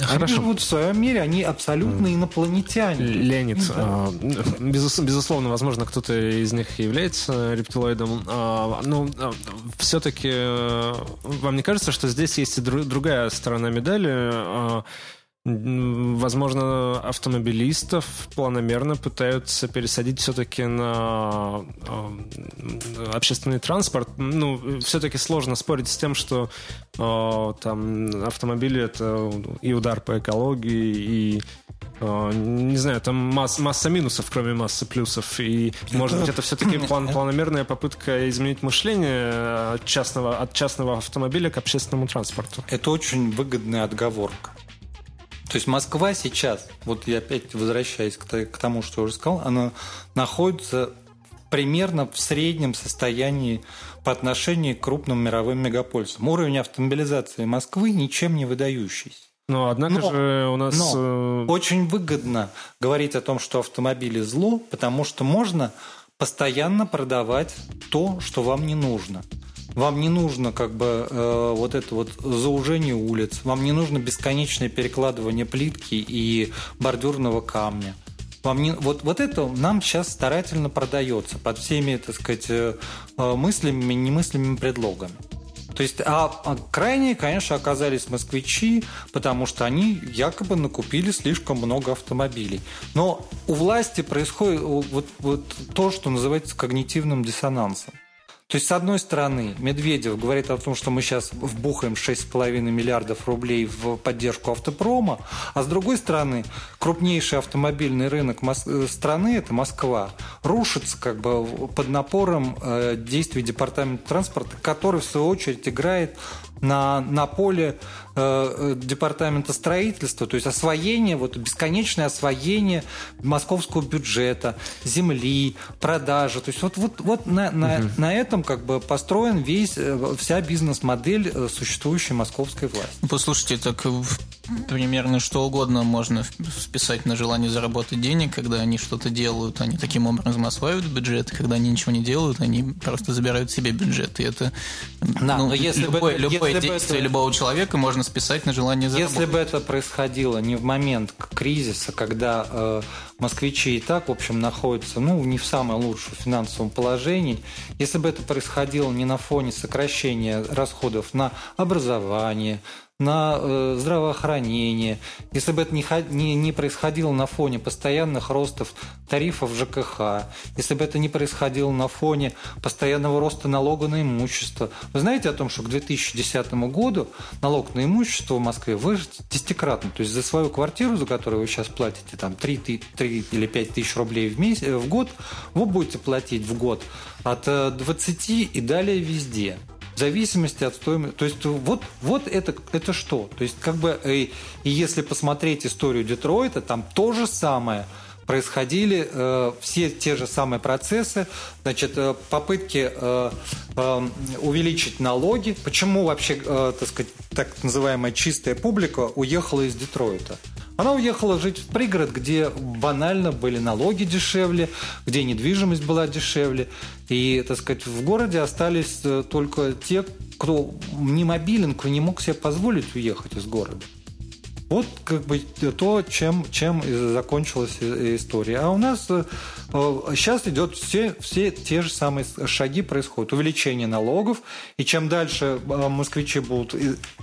Хорошо. Они живут в своем мире, они абсолютно инопланетяне. Леонид, да. А, безусловно, возможно, кто-то из них является рептилоидом. А, но ну, а, все-таки вам не кажется, что здесь есть и другая сторона медали? Возможно, автомобилистов планомерно пытаются пересадить все-таки на общественный транспорт. Ну, все-таки сложно спорить с тем, что там автомобили это и удар по экологии, и не знаю, там масс, масса минусов, кроме массы плюсов. И, может быть, это все-таки план, планомерная попытка изменить мышление от частного, от частного автомобиля к общественному транспорту. Это очень выгодная отговорка. То есть Москва сейчас, вот я опять возвращаюсь к тому, что я уже сказал, она находится примерно в среднем состоянии по отношению к крупным мировым мегаполисам. Уровень автомобилизации Москвы ничем не выдающийся. Но однако но, же у нас... Но э, очень выгодно говорить о том, что автомобили зло, потому что можно постоянно продавать то, что вам не нужно. Вам не нужно как бы э, вот это вот заужение улиц, вам не нужно бесконечное перекладывание плитки и бордюрного камня. Вам не, вот, вот это нам сейчас старательно продается под всеми, так сказать, э, э, мыслями, немыслимыми предлогами. То есть, а, а крайние, конечно, оказались москвичи, потому что они якобы накупили слишком много автомобилей. Но у власти происходит вот, вот то, что называется когнитивным диссонансом. То есть, с одной стороны, Медведев говорит о том, что мы сейчас вбухаем 6,5 миллиардов рублей в поддержку автопрома, а с другой стороны, крупнейший автомобильный рынок э, страны, это Москва, рушится как бы под напором э, действий Департамента транспорта, который, в свою очередь, играет на, на поле департамента строительства, то есть освоение, вот бесконечное освоение московского бюджета, земли, продажи. То есть вот, вот, вот на, на, угу. на этом как бы построен весь, э, вся бизнес-модель э, существующей московской власти. Послушайте, так примерно что угодно можно списать на желание заработать денег, когда они что-то делают, они таким образом осваивают бюджет, когда они ничего не делают, они просто забирают себе бюджет. И это да, ну, но если любое, бы, любое если действие это, любого человека можно списать на желание заработать. Если бы это происходило не в момент кризиса, когда э, москвичи и так, в общем, находятся ну, не в самом лучшем финансовом положении, если бы это происходило не на фоне сокращения расходов на образование, на э, здравоохранение, если бы это не, не, не происходило на фоне постоянных ростов тарифов ЖКХ, если бы это не происходило на фоне постоянного роста налога на имущество. Вы знаете о том, что к 2010 году налог на имущество в Москве вырос десятикратно. То есть за свою квартиру, за которую вы сейчас платите там 3, 3 или 5 тысяч рублей в, месяц, в год, вы будете платить в год от 20 э, и далее везде зависимости от стоимости. То есть вот, вот это, это что? То есть как бы и, и если посмотреть историю Детройта, там то же самое происходили э, все те же самые процессы, значит, э, попытки э, э, увеличить налоги. Почему вообще, э, так сказать, так называемая чистая публика уехала из Детройта? Она уехала жить в пригород, где банально были налоги дешевле, где недвижимость была дешевле. И, так сказать, в городе остались э, только те, кто не мобилен, кто не мог себе позволить уехать из города. Вот как бы то, чем, чем закончилась история. А у нас сейчас э, идет все, все те же самые шаги происходят. Увеличение налогов, и чем дальше э, москвичи будут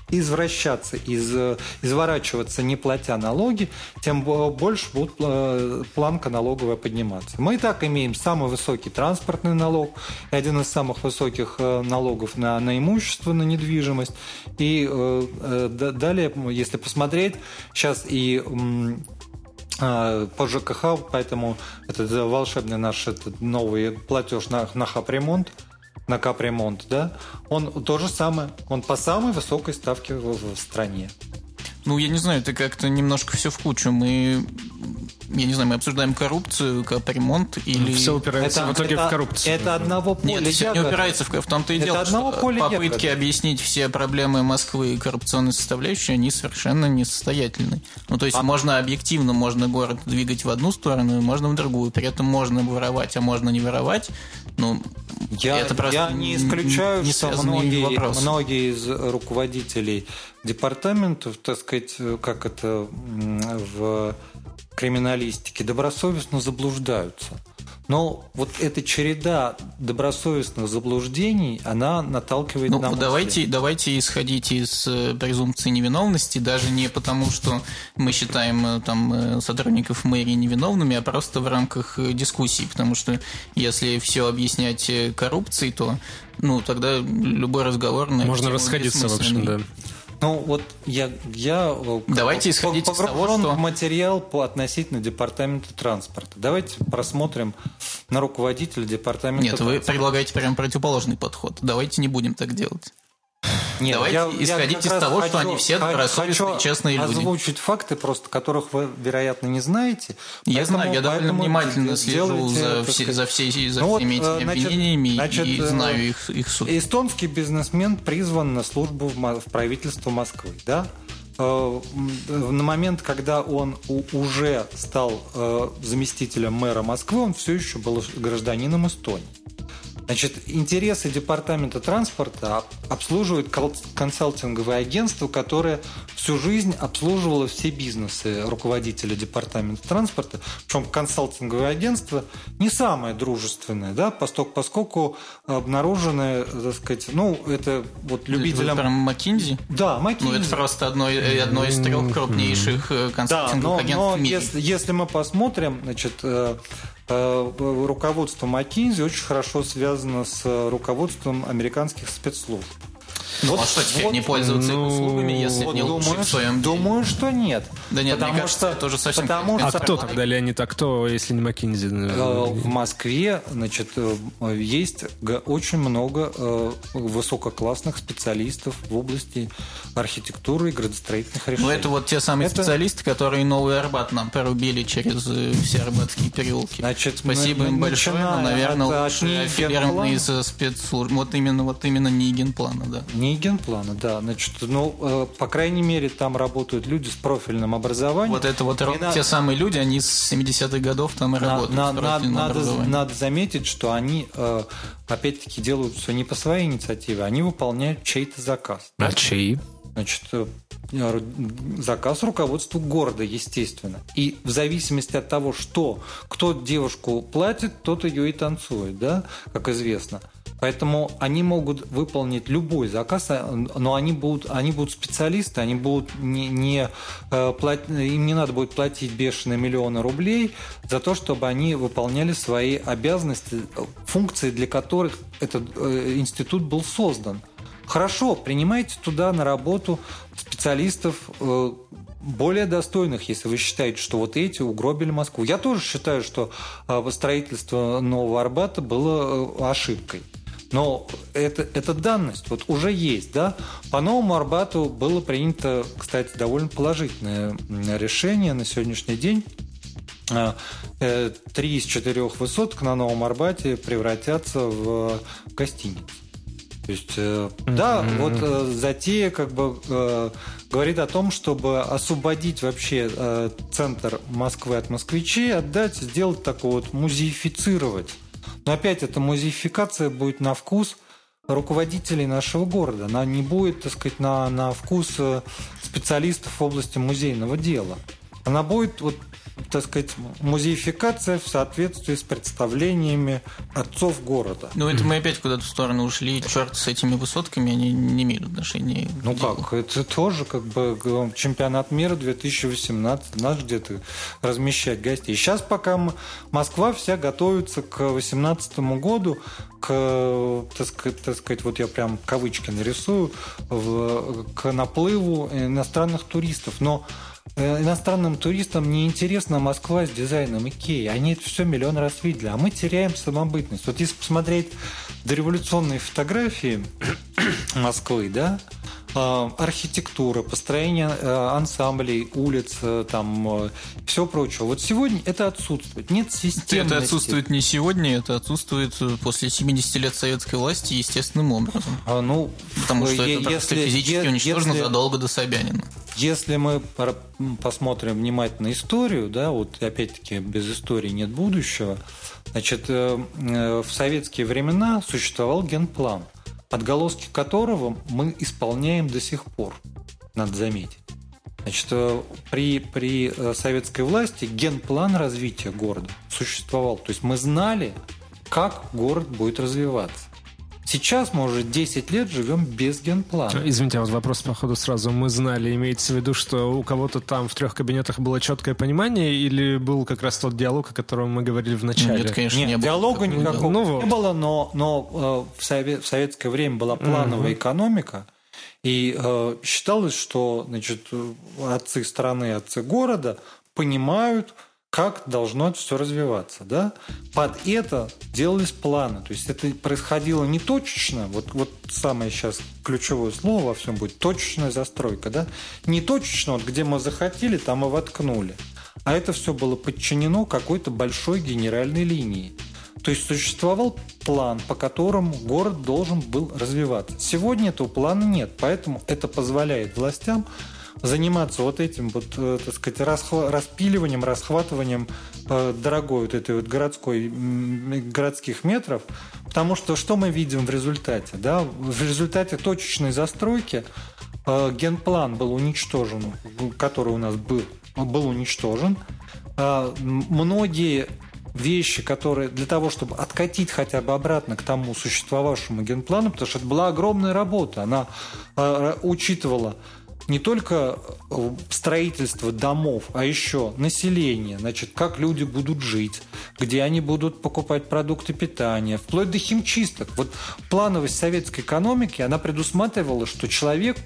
извращаться, из, изворачиваться, не платя налоги, тем больше будет э, планка налоговая подниматься. Мы и так имеем самый высокий транспортный налог, один из самых высоких налогов на, на имущество, на недвижимость. И далее, если посмотреть, сейчас и а, по ЖКХ, поэтому это волшебный наш этот новый платеж на, на капремонт, на капремонт, да, он то же самое, он по самой высокой ставке в, в стране. Ну, я не знаю, это как-то немножко все в кучу. Мы я не знаю, мы обсуждаем коррупцию, капремонт или... Все упирается это, в итоге это, в коррупцию. Это одного поля Нет, все не упирается в, в том-то и это дело, одного что поля попытки ягоды. объяснить все проблемы Москвы и коррупционной составляющей, они совершенно несостоятельны. Ну, то есть а... можно объективно, можно город двигать в одну сторону, можно в другую. При этом можно воровать, а можно не воровать. Ну, я, это просто я не исключаю, не что многие, многие из руководителей департаментов, так сказать, как это в криминалистики добросовестно заблуждаются. Но вот эта череда добросовестных заблуждений, она наталкивает ну, на мысли. Давайте, давайте исходить из э, презумпции невиновности, даже не потому, что мы считаем э, там э, сотрудников мэрии невиновными, а просто в рамках дискуссии, потому что если все объяснять коррупцией, то ну, тогда любой разговор... На Можно расходиться, в общем, да. Ну, вот я, я э, Давайте исходить из того, что... материал по относительно департамента транспорта. Давайте просмотрим на руководителя департамента Нет, транспорта. вы предлагаете прям противоположный подход. Давайте не будем так делать. Нет, Давайте я, исходить я из того, хочу, что они все добросовестные и честные люди. озвучить факты, просто которых вы, вероятно, не знаете. Я поэтому, знаю, я довольно внимательно слежу за, все, за, все, за ну, всеми вот, этими значит, обвинениями значит, и э, знаю их, их суть. Эстонский бизнесмен призван на службу в, в правительство Москвы, да? Э, на момент, когда он уже стал э, заместителем мэра Москвы, он все еще был гражданином Эстонии. Значит, интересы департамента транспорта обслуживает консалтинговое агентство, которое всю жизнь обслуживало все бизнесы руководителя департамента транспорта. Причем консалтинговое агентство не самое дружественное, да, поскольку, поскольку обнаруженное, так сказать, ну, это вот любителям... Это прям Маккинзи? Да, Маккинзи. Ну, это просто одно, одно из трех крупнейших э, консалтинговых да, но, агентств но в мире. Если, если мы посмотрим, значит, э, Э, руководство McKinsey очень хорошо связано с руководством американских спецслужб. Вот, а что теперь вот, не пользоваться ну, услугами, если вот не думаю, в своем Думаю, что нет. Да нет, потому мне кажется, что, это уже совсем потому что, А кто тогда Леонид, а кто, если не Маккинзи? Э, в Москве, значит, э, есть очень много э, высококлассных специалистов в области архитектуры и градостроительных решений. Ну, это вот те самые это... специалисты, которые Новый Арбат нам порубили через все арбатские переулки. Значит, Спасибо мы, им большое, но, наверное, от, лучше аффилированные из спецслужб. Вот именно, вот именно не генплана, да. Не генплана, да. Значит, ну, э, по крайней мере, там работают люди с профильным образованием. Вот это вот и те на... самые люди, они с 70-х годов там и на, работают. На, на, надо, надо заметить, что они, э, опять-таки, делают все не по своей инициативе, они выполняют чей-то заказ. А чей? Значит, э, заказ руководству города, естественно. И в зависимости от того, что кто девушку платит, тот ее и танцует, да, как известно. Поэтому они могут выполнить любой заказ, а, но они будут, они будут специалисты, они будут не, не э, плат, им не надо будет платить бешеные миллионы рублей за то, чтобы они выполняли свои обязанности, функции, для которых этот э, институт был создан. Хорошо, принимайте туда на работу специалистов э, более достойных, если вы считаете, что вот эти угробили Москву. Я тоже считаю, что строительство Нового Арбата было ошибкой. Но это, это данность, вот уже есть, да. По Новому Арбату было принято, кстати, довольно положительное решение на сегодняшний день. А, э, три из четырех высоток на Новом Арбате превратятся в гостиницы. То есть, mm-hmm. да, вот э, затея как бы э, говорит о том, чтобы освободить вообще э, центр Москвы от москвичей, отдать, сделать такой вот музеифицировать но опять эта музеификация будет на вкус руководителей нашего города. Она не будет, так сказать, на, на вкус э, специалистов в области музейного дела. Она будет вот так сказать, музеификация в соответствии с представлениями отцов города. Ну, это мы опять куда-то в сторону ушли. Черт с этими высотками, они не имеют отношения Ну как, это тоже как бы чемпионат мира 2018. Надо где-то размещать гостей. Сейчас пока Москва вся готовится к 2018 году, к, так сказать, так сказать, вот я прям кавычки нарисую, в, к наплыву иностранных туристов. Но иностранным туристам не интересна Москва с дизайном Икеи. Они это все миллион раз видели. А мы теряем самобытность. Вот если посмотреть дореволюционные фотографии [COUGHS] Москвы, да, э, архитектура, построение э, ансамблей, улиц, там, все прочее. Вот сегодня это отсутствует. Нет системы. Это отсутствует не сегодня, это отсутствует после 70 лет советской власти естественным образом. А, ну, Потому что это если, физически если, уничтожено задолго до Собянина. Если мы посмотрим внимательно историю, да, вот опять-таки без истории нет будущего, значит, э, э, в советские времена существовал генплан, отголоски которого мы исполняем до сих пор, надо заметить. Значит, э, при, при советской власти генплан развития города существовал. То есть мы знали, как город будет развиваться. Сейчас мы уже 10 лет живем без генплана. Извините, а вот вопрос, походу, сразу. Мы знали, имеется в виду, что у кого-то там в трех кабинетах было четкое понимание или был как раз тот диалог, о котором мы говорили в начале? Нет, конечно, Нет, не диалога было. никакого ну, вот. не было, но, но э, в, совет, в советское время была плановая угу. экономика, и э, считалось, что значит, отцы страны, отцы города понимают, как должно все развиваться. Да? Под это делались планы. То есть это происходило не точечно, вот, вот самое сейчас ключевое слово во всем будет, точечная застройка. Да? Не точечно, вот где мы захотели, там и воткнули. А это все было подчинено какой-то большой генеральной линии. То есть существовал план, по которому город должен был развиваться. Сегодня этого плана нет, поэтому это позволяет властям заниматься вот этим вот, э, так сказать, расхва- распиливанием, расхватыванием э, дорогой вот этой вот городской, городских метров, потому что что мы видим в результате? Да? В результате точечной застройки э, генплан был уничтожен, который у нас был, был уничтожен. Многие вещи, которые для того, чтобы откатить хотя бы обратно к тому существовавшему генплану, потому что это была огромная работа. Она учитывала не только э, строительство домов, а еще население, значит, как люди будут жить, где они будут покупать продукты питания, вплоть до химчисток. Вот плановость советской экономики, она предусматривала, что человек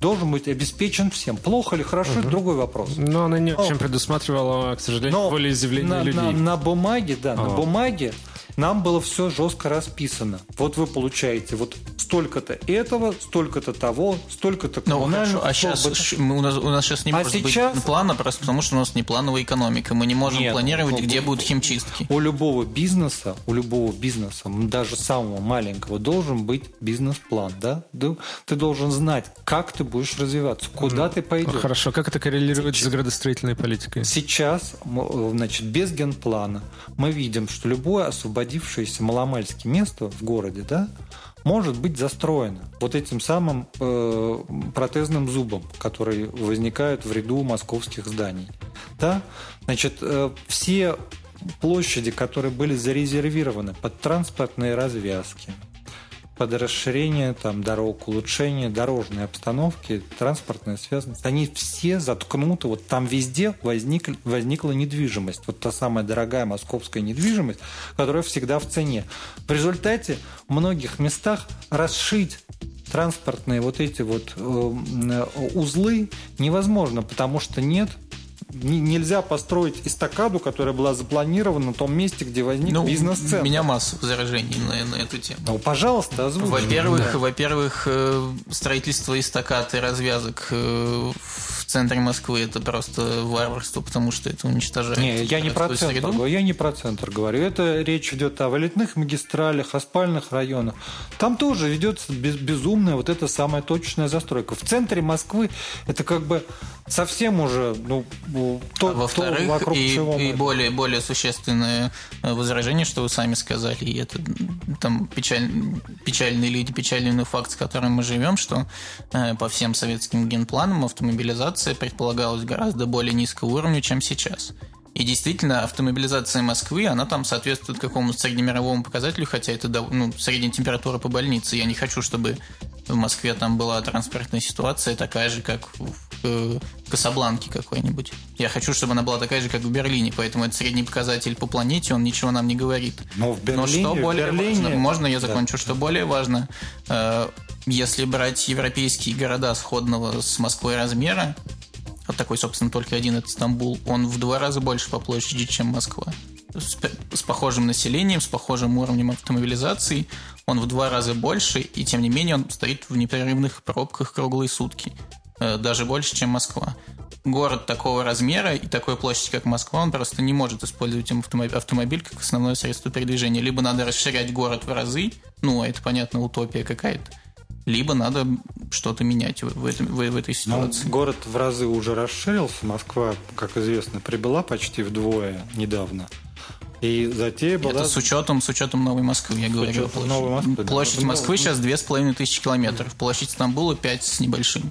должен быть обеспечен всем. Плохо или хорошо, угу. это другой вопрос. Но она не очень предусматривала, к сожалению, Но волеизъявление людей. На, на бумаге, да, а. на бумаге нам было все жестко расписано. Вот вы получаете вот столько-то этого, столько-то того, столько-то ну, коммунального. а сейчас у нас, у нас сейчас не а может сейчас... быть плана, просто потому что у нас не плановая экономика. Мы не можем Нет, планировать, ну, где будут химчистки. У любого бизнеса, у любого бизнеса, даже самого маленького, должен быть бизнес-план, да? Ты должен знать, как ты будешь развиваться, куда mm. ты пойдешь. Хорошо, как это коррелирует сейчас, с градостроительной политикой? Сейчас, значит, без генплана мы видим, что любое освобождение освободившееся маломальски место в городе, да, может быть застроено вот этим самым э, протезным зубом, который возникает в ряду московских зданий. Да? Значит, э, все площади, которые были зарезервированы под транспортные развязки, под расширение там, дорог, улучшение дорожной обстановки, транспортная связанность, они все заткнуты. Вот там везде возник, возникла недвижимость. Вот та самая дорогая московская недвижимость, которая всегда в цене. В результате в многих местах расшить транспортные вот эти вот э, узлы невозможно, потому что нет нельзя построить эстакаду, которая была запланирована на том месте, где возник ну, бизнес-центр. У меня масса возражений на, на эту тему. Ну, пожалуйста, озвучь. Во-первых, да. во-первых, э, строительство эстакад и развязок э, в центре Москвы это просто варварство, потому что это уничтожает. Не, я не про центр говорю, я не про центр говорю. Это речь идет о валютных магистралях, о спальных районах. Там тоже ведется безумная вот эта самая точечная застройка. В центре Москвы это как бы совсем уже ну, то, а во-вторых, вокруг и, чего и более, более существенное э, возражение, что вы сами сказали, и это там печаль, печальный или печальный факт, с которым мы живем, что э, по всем советским генпланам автомобилизация предполагалась гораздо более низкого уровня, чем сейчас. И действительно, автомобилизация Москвы, она там соответствует какому-то среднемировому показателю, хотя это ну, средняя температура по больнице. Я не хочу, чтобы в Москве там была транспортная ситуация такая же, как в э, Касабланке какой-нибудь. Я хочу, чтобы она была такая же, как в Берлине, поэтому это средний показатель по планете, он ничего нам не говорит. Но, в Берлине, Но что более Берлине... важно, можно я закончу, да. что более важно, э, если брать европейские города сходного с Москвой размера, вот такой, собственно, только один это Стамбул, он в два раза больше по площади, чем Москва. С, с похожим населением, с похожим уровнем автомобилизации, он в два раза больше, и тем не менее он стоит в непрерывных пробках круглые сутки. Э, даже больше, чем Москва. Город такого размера и такой площади, как Москва, он просто не может использовать автомобиль как основное средство передвижения. Либо надо расширять город в разы, ну, а это, понятно, утопия какая-то, либо надо что-то менять в, этом, в, в этой ну, ситуации. Ну, город в разы уже расширился. Москва, как известно, прибыла почти вдвое недавно. И затем была... Это с учетом, с учетом Новой Москвы, я с говорю. Площадь, Новой Москвы, площадь да. Москвы сейчас две с половиной тысячи километров, площадь Стамбула пять с небольшим.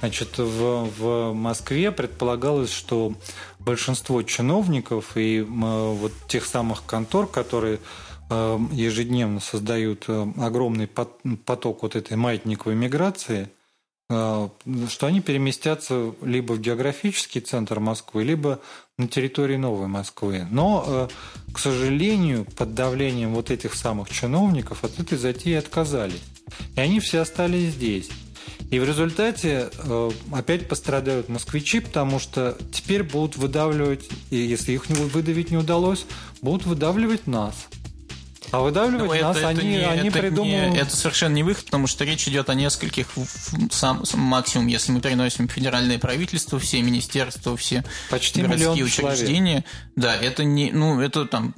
Значит, в, в Москве предполагалось, что большинство чиновников и вот тех самых контор, которые ежедневно создают э, огромный поток вот этой маятниковой миграции, э, что они переместятся либо в географический центр Москвы, либо на территории Новой Москвы. Но, к сожалению, под давлением вот этих самых чиновников от этой затеи отказались. И они все остались здесь. И в результате э, опять пострадают москвичи, потому что теперь будут выдавливать, и если их выдавить не удалось, будут выдавливать нас. А выдавливать Но ну, нас это, они, не, они это придумывают... Не, это совершенно не выход, потому что речь идет о нескольких, сам, максимум, если мы переносим федеральное правительство, все министерства, все Почти городские учреждения. Человек. Да, это не, ну, это там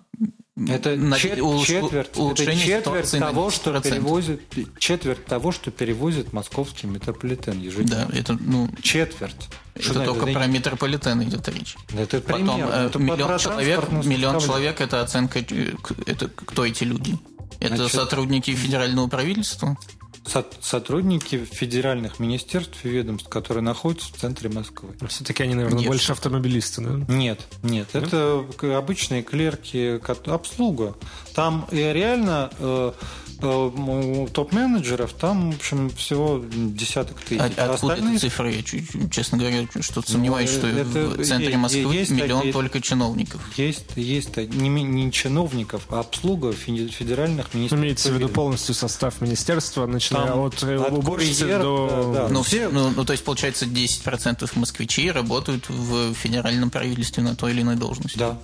Это на, чет, улуш, четверть, это четверть того, что перевозит, четверть того, что перевозит московский метрополитен ежедневно. Да, это ну четверть. Что это только про метрополитен идет речь. Это Потом пример, э, это миллион человек, миллион человек это оценка, э, это кто эти люди? Это Значит, сотрудники федерального правительства? сотрудники федеральных министерств и ведомств, которые находятся в центре Москвы. Все-таки они, наверное, нет. больше автомобилисты, да? Нет, нет. Да? Это обычные клерки, обслуга. Там реально топ-менеджеров там, в общем, всего десяток тысяч. А, а откуда Остальные... эти цифры? Я, честно говоря, что-то сомневаюсь, ну, что это, в центре Москвы есть миллион такие, только чиновников. Есть, есть не, не чиновников, а обслуга федеральных министерств. Имеется в виду полностью состав министерства, начиная там, от, э, от уборщицы до... Да, да. Ну, все, ну, ну, то есть, получается, 10% москвичей работают в федеральном правительстве на той или иной должности. Да.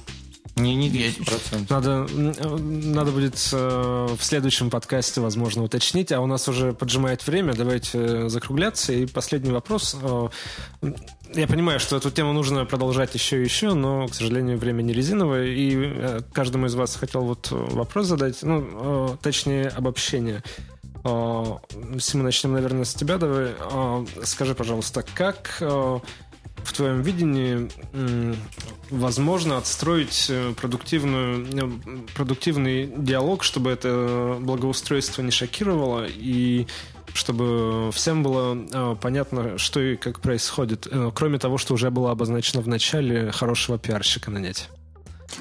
Не, не 10%. Надо, надо будет э, в следующем подкасте, возможно, уточнить. А у нас уже поджимает время. Давайте э, закругляться. И последний вопрос. Э, я понимаю, что эту тему нужно продолжать еще и еще, но, к сожалению, время не резиновое. И каждому из вас хотел вот вопрос задать. Ну, точнее, обобщение. Если мы начнем, наверное, с тебя, давай. Скажи, пожалуйста, как в твоем видении возможно отстроить э, продуктивную, э, продуктивный диалог, чтобы это благоустройство не шокировало и чтобы всем было э, понятно, что и как происходит, кроме того, что уже было обозначено в начале хорошего пиарщика нанять?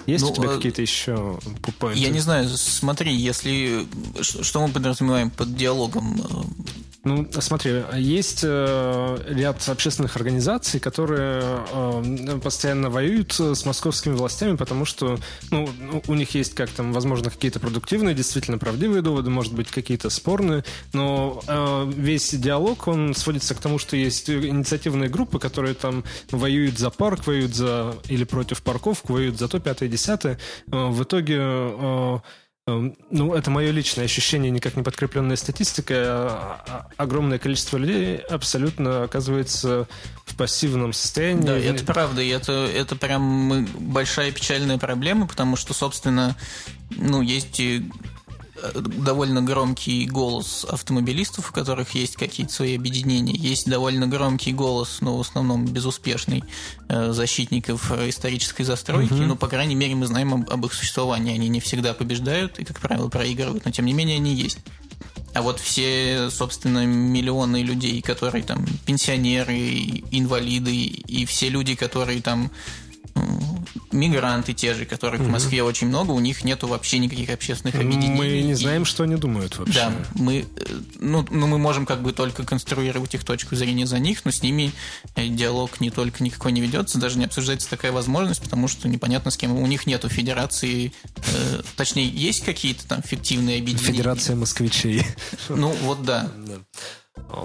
Есть ну, у тебя какие-то еще поинты? Я не знаю, смотри, если... Что мы подразумеваем под диалогом? Ну, смотри, есть э, ряд общественных организаций, которые э, постоянно воюют с московскими властями, потому что ну, у них есть как там, возможно, какие-то продуктивные, действительно правдивые доводы, может быть, какие-то спорные, но э, весь диалог, он сводится к тому, что есть инициативные группы, которые там воюют за парк, воюют за или против парковку, воюют за то, пятое, десятое. Э, в итоге э, ну, это мое личное ощущение, никак не подкрепленная статистикой. А, а, огромное количество людей абсолютно оказывается в пассивном состоянии. Да, это правда, и это, это прям большая печальная проблема, потому что, собственно, ну, есть довольно громкий голос автомобилистов, у которых есть какие-то свои объединения. Есть довольно громкий голос, но в основном безуспешный, э, защитников исторической застройки. Угу. Ну, по крайней мере, мы знаем об, об их существовании. Они не всегда побеждают и, как правило, проигрывают, но тем не менее они есть. А вот все, собственно, миллионы людей, которые там пенсионеры, инвалиды и все люди, которые там мигранты те же, которых угу. в Москве очень много, у них нету вообще никаких общественных объединений. Мы не знаем, и... что они думают вообще. Да, мы, э, ну, ну, мы можем как бы только конструировать их точку зрения за них, но с ними э, диалог не только никакой не ведется, даже не обсуждается такая возможность, потому что непонятно с кем. У них нету федерации, э, точнее, есть какие-то там фиктивные объединения. Федерация москвичей. Ну, вот да.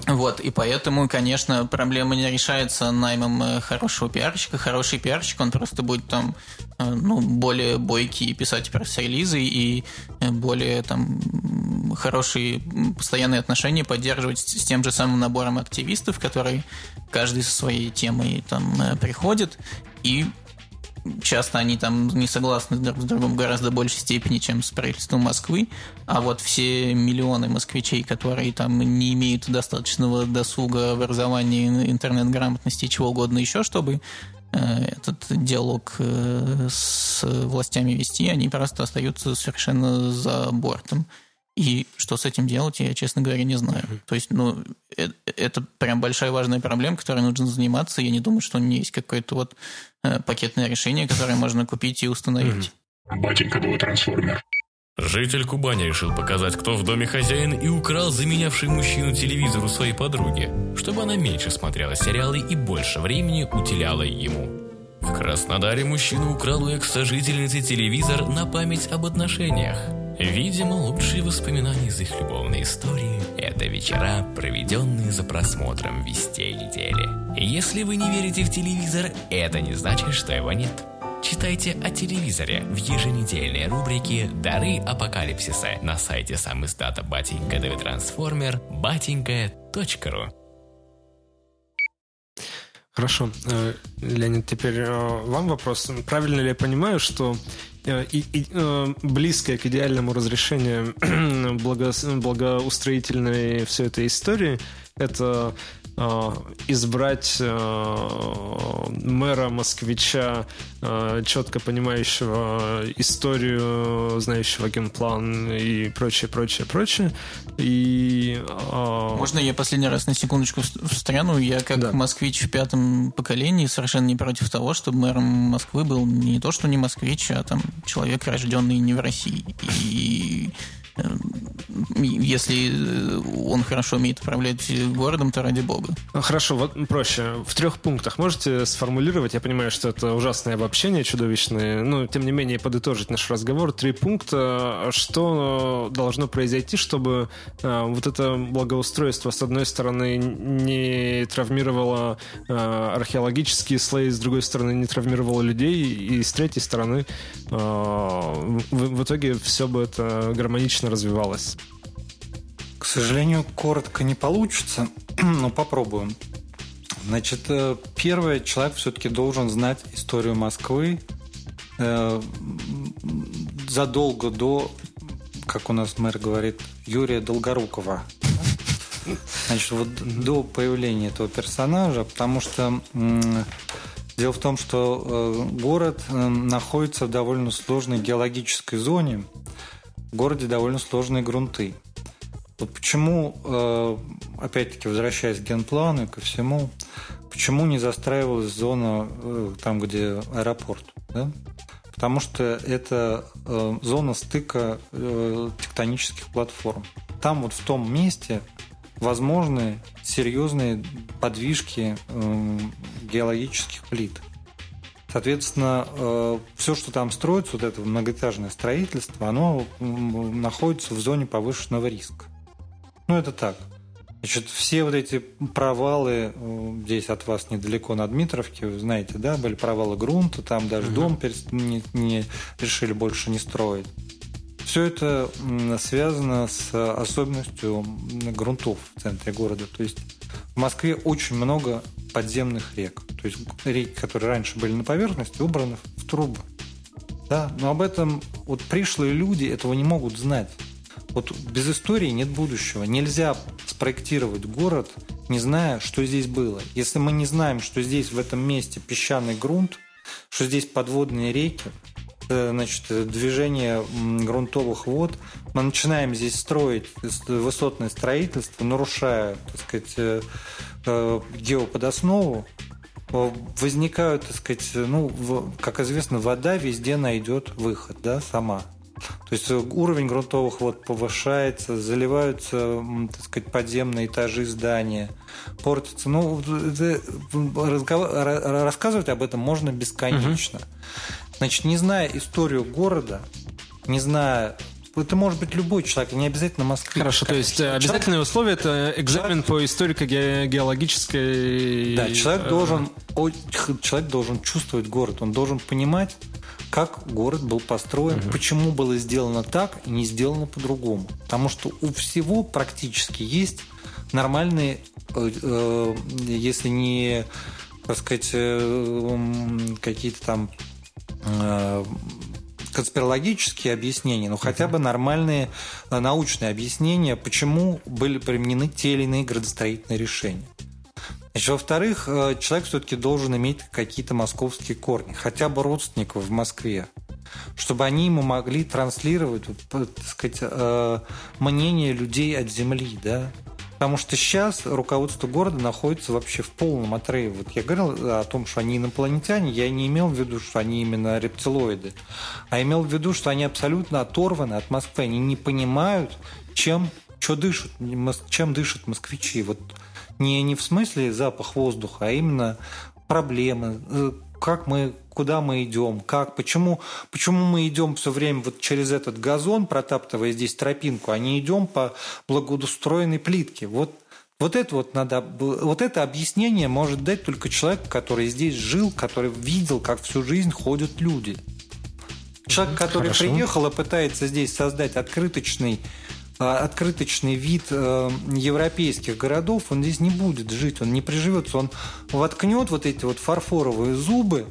Вот, и поэтому, конечно, проблема не решается наймом э, хорошего пиарщика. Хороший пиарщик, он просто будет там, э, ну, более бойкий писать пресс-релизы и э, более там хорошие постоянные отношения поддерживать с тем же самым набором активистов, которые каждый со своей темой там приходит и часто они там не согласны друг с другом в гораздо большей степени, чем с правительством Москвы, а вот все миллионы москвичей, которые там не имеют достаточного досуга, образования, интернет-грамотности чего угодно еще, чтобы э, этот диалог э, с властями вести, они просто остаются совершенно за бортом. И что с этим делать, я, честно говоря, не знаю. То есть, ну, это, это прям большая важная проблема, которой нужно заниматься. Я не думаю, что у нее есть какое-то вот пакетное решение, которое можно купить и установить. Батенька был трансформер. Житель Кубани решил показать, кто в доме хозяин, и украл заменявший мужчину телевизору своей подруги, чтобы она меньше смотрела сериалы и больше времени уделяла ему. В Краснодаре мужчина украл у экс-сожительницы телевизор на память об отношениях. Видимо, лучшие воспоминания из их любовной истории – это вечера, проведенные за просмотром вестей недели. Если вы не верите в телевизор, это не значит, что его нет. Читайте о телевизоре в еженедельной рубрике «Дары апокалипсиса» на сайте сам издата Батенька Трансформер батенька.ру. Хорошо. Э, Леонид, теперь э, вам вопрос. Правильно ли я понимаю, что и, и, э, близкое к идеальному разрешению [CLEARS THROAT] благо, благоустроительной все этой истории, это Э, избрать э, мэра москвича, э, четко понимающего историю, знающего генплан и прочее, прочее, прочее. И, Можно я последний раз на секундочку встряну? Я как да. москвич в пятом поколении совершенно не против того, чтобы мэром Москвы был не то, что не москвич, а там человек, рожденный не в России. И если э, он хорошо умеет управлять городом, то ради бога. Хорошо, вот проще. В трех пунктах можете сформулировать, я понимаю, что это ужасное обобщение, чудовищное, но тем не менее подытожить наш разговор. Три пункта. Что должно произойти, чтобы э, вот это благоустройство, с одной стороны, не травмировало э, археологические слои, с другой стороны, не травмировало людей, и с третьей стороны, в, в итоге все бы это гармонично развивалось? К сожалению, коротко не получится, [CLEARS THROAT] но попробуем. Значит, э, первое, человек все-таки должен знать историю Москвы э, задолго до, как у нас мэр говорит, Юрия Долгорукова. Значит, вот до появления этого персонажа, потому что дело в том, что э, город находится в довольно сложной геологической зоне, в городе довольно сложные грунты. Вот почему, э, опять-таки, возвращаясь к генплану и ко всему, почему не застраивалась зона э, там, где аэропорт? Да? Потому что это э, зона стыка тектонических платформ. Там вот в том месте возможны серьезные подвижки геологических плит. Соответственно, все, что там строится, вот это многоэтажное строительство, оно находится в зоне повышенного риска. Ну, это так. Значит, все вот эти провалы, э, здесь от вас недалеко на Дмитровке, вы знаете, да, были провалы грунта, там даже угу. дом не, не решили больше не строить. Все это связано с особенностью грунтов в центре города. То есть в Москве очень много подземных рек. То есть реки, которые раньше были на поверхности, убраны в трубы. Да? Но об этом вот пришлые люди этого не могут знать. Вот без истории нет будущего. Нельзя спроектировать город, не зная, что здесь было. Если мы не знаем, что здесь в этом месте песчаный грунт, что здесь подводные реки, э, значит, движение грунтовых вод, мы начинаем здесь строить высотное строительство, нарушая, так сказать, э, э, геоподоснову, возникают, так сказать, ну, как известно, вода везде найдет выход, да, сама. То есть уровень грунтовых вод повышается, заливаются, так сказать, подземные этажи здания, портятся. Ну, рассказывать об этом можно бесконечно. Угу. Значит, не зная историю города, не зная это может быть любой человек, не обязательно Москва. Хорошо, то есть человек, обязательное условие это экзамен человек, по историко-геологической... Да, человек э, должен, человек должен чувствовать город, он должен понимать, как город был построен, угу. почему было сделано так и не сделано по-другому. Потому что у всего практически есть нормальные, э, э, если не, так сказать, какие-то там конспирологические объяснения, но хотя бы нормальные э, научные объяснения, почему были применены те или иные градостроительные решения. Значит, во-вторых, э, человек все-таки должен иметь какие-то московские корни, хотя бы родственников в Москве, чтобы они ему могли транслировать, так сказать, э, мнение людей от земли, да, Потому что сейчас руководство города находится вообще в полном отрыве. Вот я говорил о том, что они инопланетяне, я не имел в виду, что они именно рептилоиды, а имел в виду, что они абсолютно оторваны от Москвы. Они не понимают, чем, что дышат, чем дышат москвичи. Вот не, не в смысле запах воздуха, а именно проблемы, э, как мы, куда мы идем, как, почему, почему мы идем все время вот через этот газон, протаптывая здесь тропинку, а не идем по благоустроенной плитке. Вот вот это вот надо, вот это объяснение может дать только человек, который здесь жил, который видел, как всю жизнь ходят люди. Человек, который Хорошо. приехал и пытается здесь создать открыточный открыточный вид э, европейских городов, он здесь не будет жить, он не приживется, он воткнет вот эти вот фарфоровые зубы,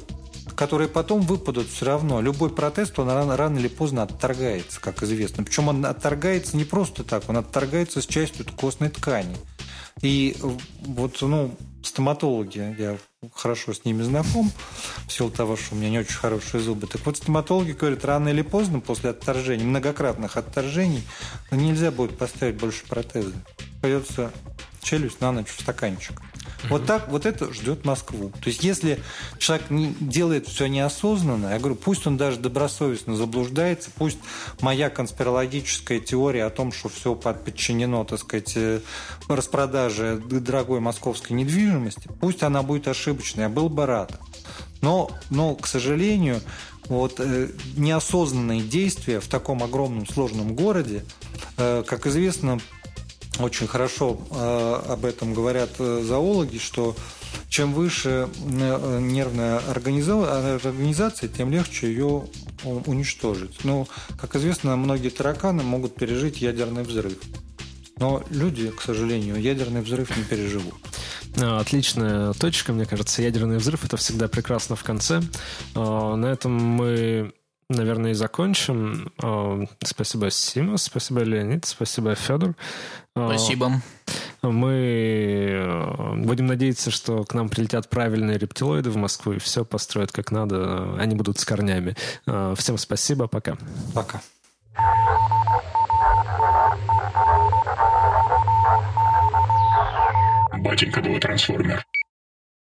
которые потом выпадут все равно. Любой протест, он рано, рано или поздно отторгается, как известно. Причем он отторгается не просто так, он отторгается с частью костной ткани. И вот, ну, стоматологи, я хорошо с ними знаком, в силу того, что у меня не очень хорошие зубы. Так вот, стоматологи говорят, рано или поздно, после отторжения, многократных отторжений, нельзя будет поставить больше протезы. Придется челюсть на ночь в стаканчик. Вот так, вот это ждет Москву. То есть, если человек не, делает все неосознанно, я говорю, пусть он даже добросовестно заблуждается, пусть моя конспирологическая теория о том, что все подчинено, так сказать, э, распродаже дорогой московской недвижимости, пусть она будет ошибочной, я был бы рад. Но, но к сожалению, вот э, неосознанные действия в таком огромном сложном городе, э, как известно, очень хорошо э, об этом говорят э, зоологи, что чем выше э, нервная организация, тем легче ее уничтожить. Но, как известно, многие тараканы могут пережить ядерный взрыв. Но люди, к сожалению, ядерный взрыв не переживут. Отличная точка, мне кажется. Ядерный взрыв это всегда прекрасно в конце. На этом мы наверное, и закончим. А, спасибо, Сима, спасибо, Леонид, спасибо, Федор. А, спасибо. Мы э, будем надеяться, что к нам прилетят правильные рептилоиды в Москву и все построят как надо. Они будут с корнями. А, всем спасибо, пока. Пока. Батенька был трансформер.